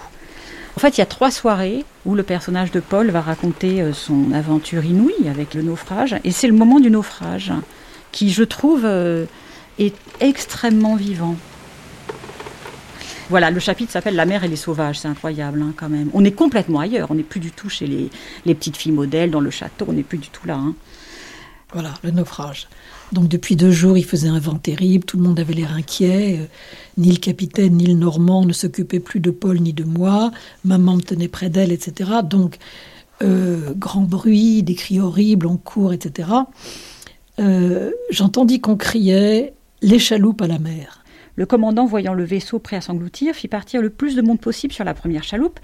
En fait, il y a trois soirées où le personnage de Paul va raconter euh, son aventure inouïe avec le naufrage, et c'est le moment du naufrage qui, je trouve, euh, est extrêmement vivant. Voilà, le chapitre s'appelle La mer et les sauvages, c'est incroyable hein, quand même. On est complètement ailleurs, on n'est plus du tout chez les, petites filles modèles dans le château, on n'est plus du tout là. Hein. Voilà, le naufrage. Donc depuis deux jours, il faisait un vent terrible, tout le monde avait l'air inquiet. Euh, ni le capitaine ni le Normand ne s'occupaient plus de Paul ni de moi. Maman me tenait près d'elle, etc. Donc euh, grand bruit, des cris horribles, on court, etc. Euh, j'entendis qu'on criait les chaloupes à la mer. Le commandant, voyant le vaisseau prêt à s'engloutir, fit partir le plus de monde possible sur la première chaloupe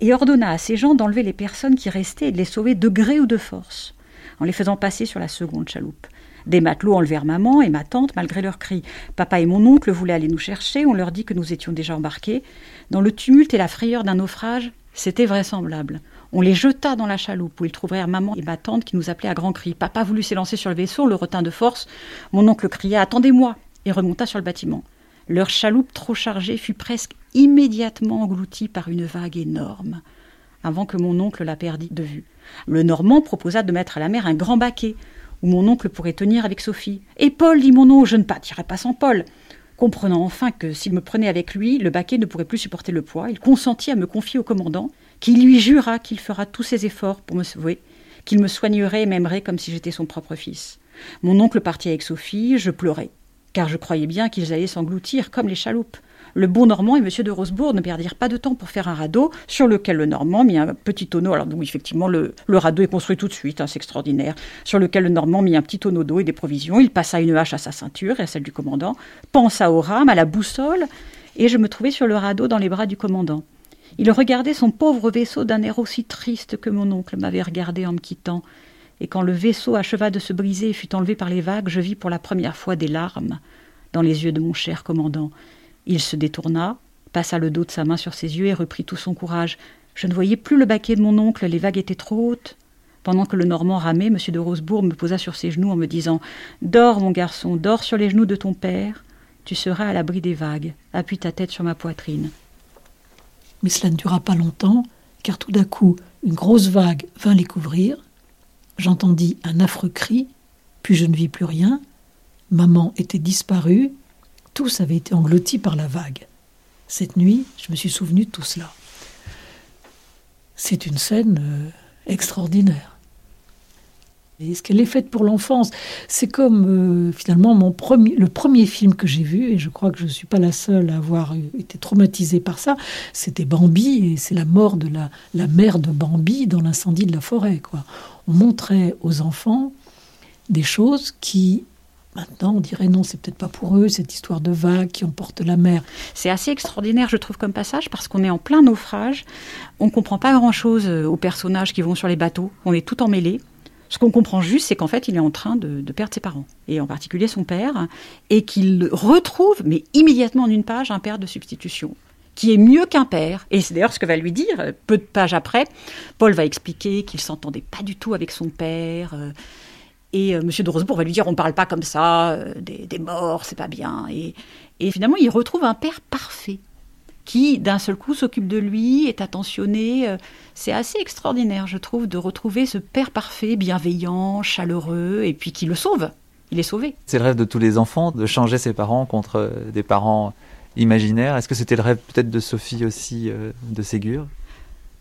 et ordonna à ses gens d'enlever les personnes qui restaient et de les sauver de gré ou de force, en les faisant passer sur la seconde chaloupe. Des matelots enlevèrent maman et ma tante malgré leurs cris. Papa et mon oncle voulaient aller nous chercher, on leur dit que nous étions déjà embarqués. Dans le tumulte et la frayeur d'un naufrage, c'était vraisemblable. On les jeta dans la chaloupe où ils trouvèrent maman et ma tante qui nous appelaient à grands cris. Papa voulut s'élancer sur le vaisseau, le retint de force. Mon oncle cria Attendez-moi et remonta sur le bâtiment. Leur chaloupe trop chargée fut presque immédiatement engloutie par une vague énorme, avant que mon oncle la perdît de vue. Le Normand proposa de mettre à la mer un grand baquet où mon oncle pourrait tenir avec Sophie. Et Paul, dit mon oncle, je ne partirai pas sans Paul. Comprenant enfin que s'il me prenait avec lui, le baquet ne pourrait plus supporter le poids, il consentit à me confier au commandant, qui lui jura qu'il fera tous ses efforts pour me sauver, qu'il me soignerait et m'aimerait comme si j'étais son propre fils. Mon oncle partit avec Sophie, je pleurais, car je croyais bien qu'ils allaient s'engloutir comme les chaloupes le bon Normand et Monsieur de Rosebourg ne perdirent pas de temps pour faire un radeau sur lequel le Normand mit un petit tonneau. Alors donc effectivement le, radeau est construit tout de suite, hein, c'est extraordinaire. Sur lequel le Normand mit un petit tonneau d'eau et des provisions. Il passa une hache à sa ceinture et à celle du commandant, pensa au rame, à la boussole, et je me trouvais sur le radeau dans les bras du commandant. Il regardait son pauvre vaisseau d'un air aussi triste que mon oncle m'avait regardé en me quittant. Et quand le vaisseau acheva de se briser et fut enlevé par les vagues, je vis pour la première fois des larmes dans les yeux de mon cher commandant. Il se détourna, passa le dos de sa main sur ses yeux et reprit tout son courage. Je ne voyais plus le baquet de mon oncle, les vagues étaient trop hautes. Pendant que le Normand ramait, M. de Rosebourg me posa sur ses genoux en me disant Dors, mon garçon, dors sur les genoux de ton père. Tu seras à l'abri des vagues. Appuie ta tête sur ma poitrine. Mais cela ne dura pas longtemps, car tout d'un coup, une grosse vague vint les couvrir. J'entendis un affreux cri, puis je ne vis plus rien. Maman était disparue, tous avaient été engloutis par la vague. Cette nuit, je me suis souvenu de tout cela. C'est une scène euh, extraordinaire. Et ce qu'elle est faite pour l'enfance, c'est comme euh, finalement le premier film que j'ai vu, et je crois que je ne suis pas la seule à avoir été traumatisée par ça, c'était Bambi, et c'est la mort de la, la mère de Bambi dans l'incendie de la forêt. Quoi. On montrait aux enfants des choses qui Maintenant, on dirait non, c'est peut-être pas pour eux, cette histoire de vagues qui emporte la mer. C'est assez extraordinaire, je trouve, comme passage, parce qu'on est en plein naufrage. On ne comprend pas grand-chose euh, aux personnages qui vont sur les bateaux. On est tout emmêlé. Ce qu'on comprend juste, c'est qu'en fait, il est en train de, perdre ses parents, et en particulier son père, et qu'il retrouve, mais immédiatement en une page, un père de substitution qui est mieux qu'un père. Et c'est d'ailleurs ce que va lui dire, euh, peu de pages après. Paul va expliquer qu'il s'entendait pas du tout avec son père. Euh, Et M. Monsieur de Rosebourg va lui dire on parle pas comme ça des, des, morts, c'est pas bien. Et, finalement, il retrouve un père parfait qui d'un seul coup s'occupe de lui, est attentionné. Euh, c'est assez extraordinaire, je trouve, de retrouver ce père parfait, bienveillant, chaleureux, et puis qui le sauve. Il est sauvé. C'est le rêve de tous les enfants de changer ses parents contre euh, des parents imaginaires. Est-ce que c'était le rêve peut-être de Sophie aussi, euh, de Ségur?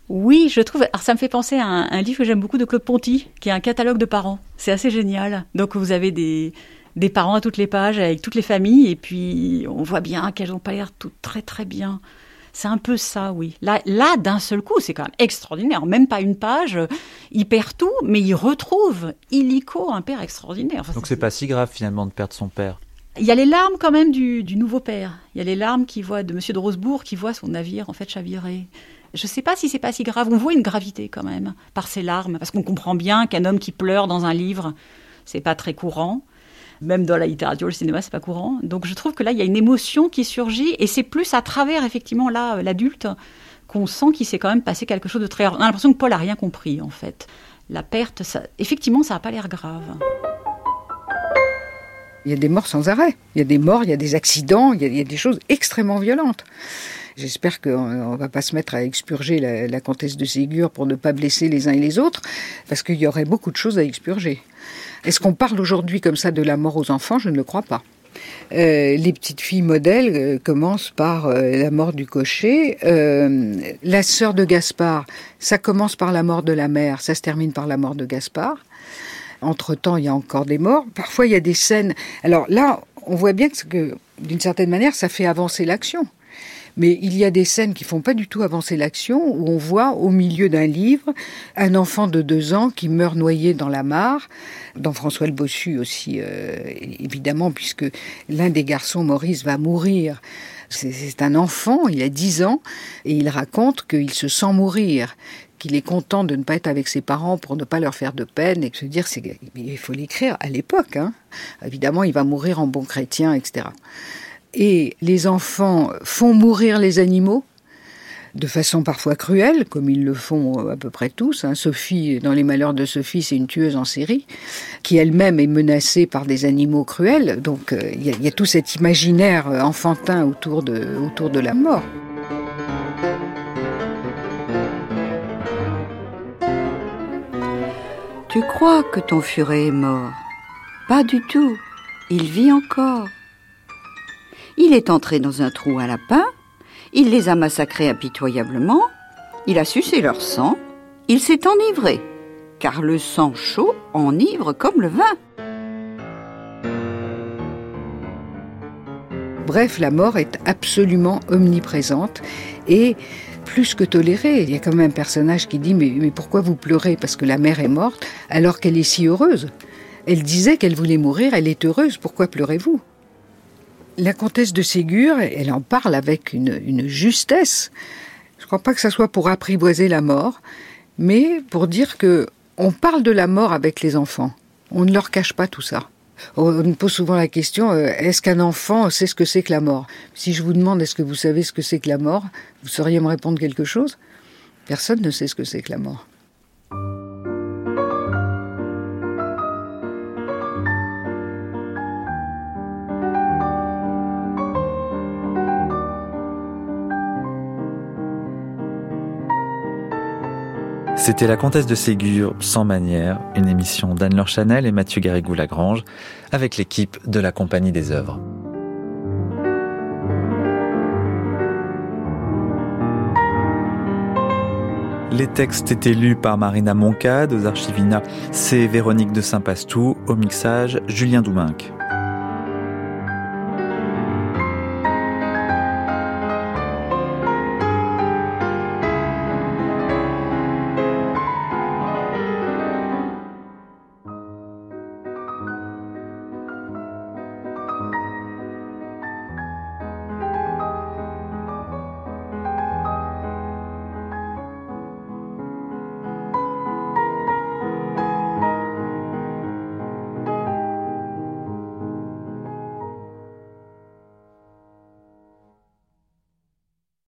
Oui, je trouve. Alors, ça me fait penser à un, un livre que j'aime beaucoup de Claude Ponty, qui est un catalogue de parents. C'est assez génial. Donc, vous avez des, des parents à toutes les pages, avec toutes les familles, et puis on voit bien qu'elles n'ont pas l'air toutes très très bien. C'est un peu ça, oui. Là, là d'un seul coup, c'est quand même extraordinaire. Même pas une page, il perd tout, mais il retrouve illico un père extraordinaire. Donc c'est pas si grave finalement de perdre son père. Il y a les larmes quand même du, nouveau père. Il y a les larmes qui voit de Monsieur de Rosebourg qui voit son navire en fait chavirer. Je ne sais pas si c'est pas si grave. On voit une gravité quand même par ses larmes, parce qu'on comprend bien qu'un homme qui pleure dans un livre, c'est pas très courant. Même dans la littérature, le cinéma, c'est pas courant. Donc je trouve que là, il y a une émotion qui surgit, et c'est plus à travers effectivement là l'adulte qu'on sent qu'il s'est quand même passé quelque chose de très. On a l'impression que Paul a rien compris en fait. La perte, effectivement, ça n'a pas l'air grave. Il y a des morts sans arrêt. Il y a des morts, il y a des accidents, il y a, des choses extrêmement violentes. J'espère qu'on ne va pas se mettre à expurger la, comtesse de Ségur pour ne pas blesser les uns et les autres, parce qu'il y aurait beaucoup de choses à expurger. Est-ce qu'on parle aujourd'hui comme ça de la mort aux enfants? Je ne le crois pas. Euh, les petites filles modèles euh, commencent par euh, la mort du cocher. la sœur de Gaspard, ça commence par la mort de la mère, ça se termine par la mort de Gaspard. Entre-temps, il y a encore des morts. Parfois, il y a des scènes. Alors là, on voit bien que, d'une certaine manière, ça fait avancer l'action. Mais il y a des scènes qui font pas du tout avancer l'action, où on voit au milieu d'un livre un enfant de deux ans qui meurt noyé dans la mare, dans François le Bossu aussi, euh, évidemment, puisque l'un des garçons, Maurice, va mourir. C'est un enfant, il a dix ans, et il raconte qu'il se sent mourir qu'il est content de ne pas être avec ses parents pour ne pas leur faire de peine et se dire il faut l'écrire à l'époque hein. évidemment il va mourir en bon chrétien etc et les enfants font mourir les animaux de façon parfois cruelle, comme ils le font à peu près tous. Hein. Sophie, dans les malheurs de Sophie, c'est une tueuse en série, qui elle-même est menacée par des animaux cruels. Donc euh, il y, a tout cet imaginaire enfantin autour de, autour de la mort. Tu crois que ton furet est mort? Pas du tout. Il vit encore. Il est entré dans un trou à lapin, il les a massacrés impitoyablement, il a sucé leur sang, il s'est enivré, car le sang chaud enivre comme le vin. Bref, la mort est absolument omniprésente et plus que tolérée. Il y a quand même un personnage qui dit mais, mais pourquoi vous pleurez parce que la mère est morte alors qu'elle est si heureuse? Elle disait qu'elle voulait mourir, elle est heureuse, pourquoi pleurez-vous? La comtesse de Ségur, elle en parle avec une, justesse. Je ne crois pas que ce soit pour apprivoiser la mort, mais pour dire que on parle de la mort avec les enfants. On ne leur cache pas tout ça. On nous pose souvent la question euh, est-ce qu'un enfant sait ce que c'est que la mort? Si je vous demande est-ce que vous savez ce que c'est que la mort, vous sauriez me répondre quelque chose? Personne ne sait ce que c'est que la mort. C'était La Comtesse de Ségur, sans manière, une émission d'Anne-Laure Chanel et Mathieu Garrigou-Lagrange, avec l'équipe de la Compagnie des œuvres. Les textes étaient lus par Marina Moncade aux Archivina, c'est Véronique de Saint-Pastou, au mixage Julien Douminc.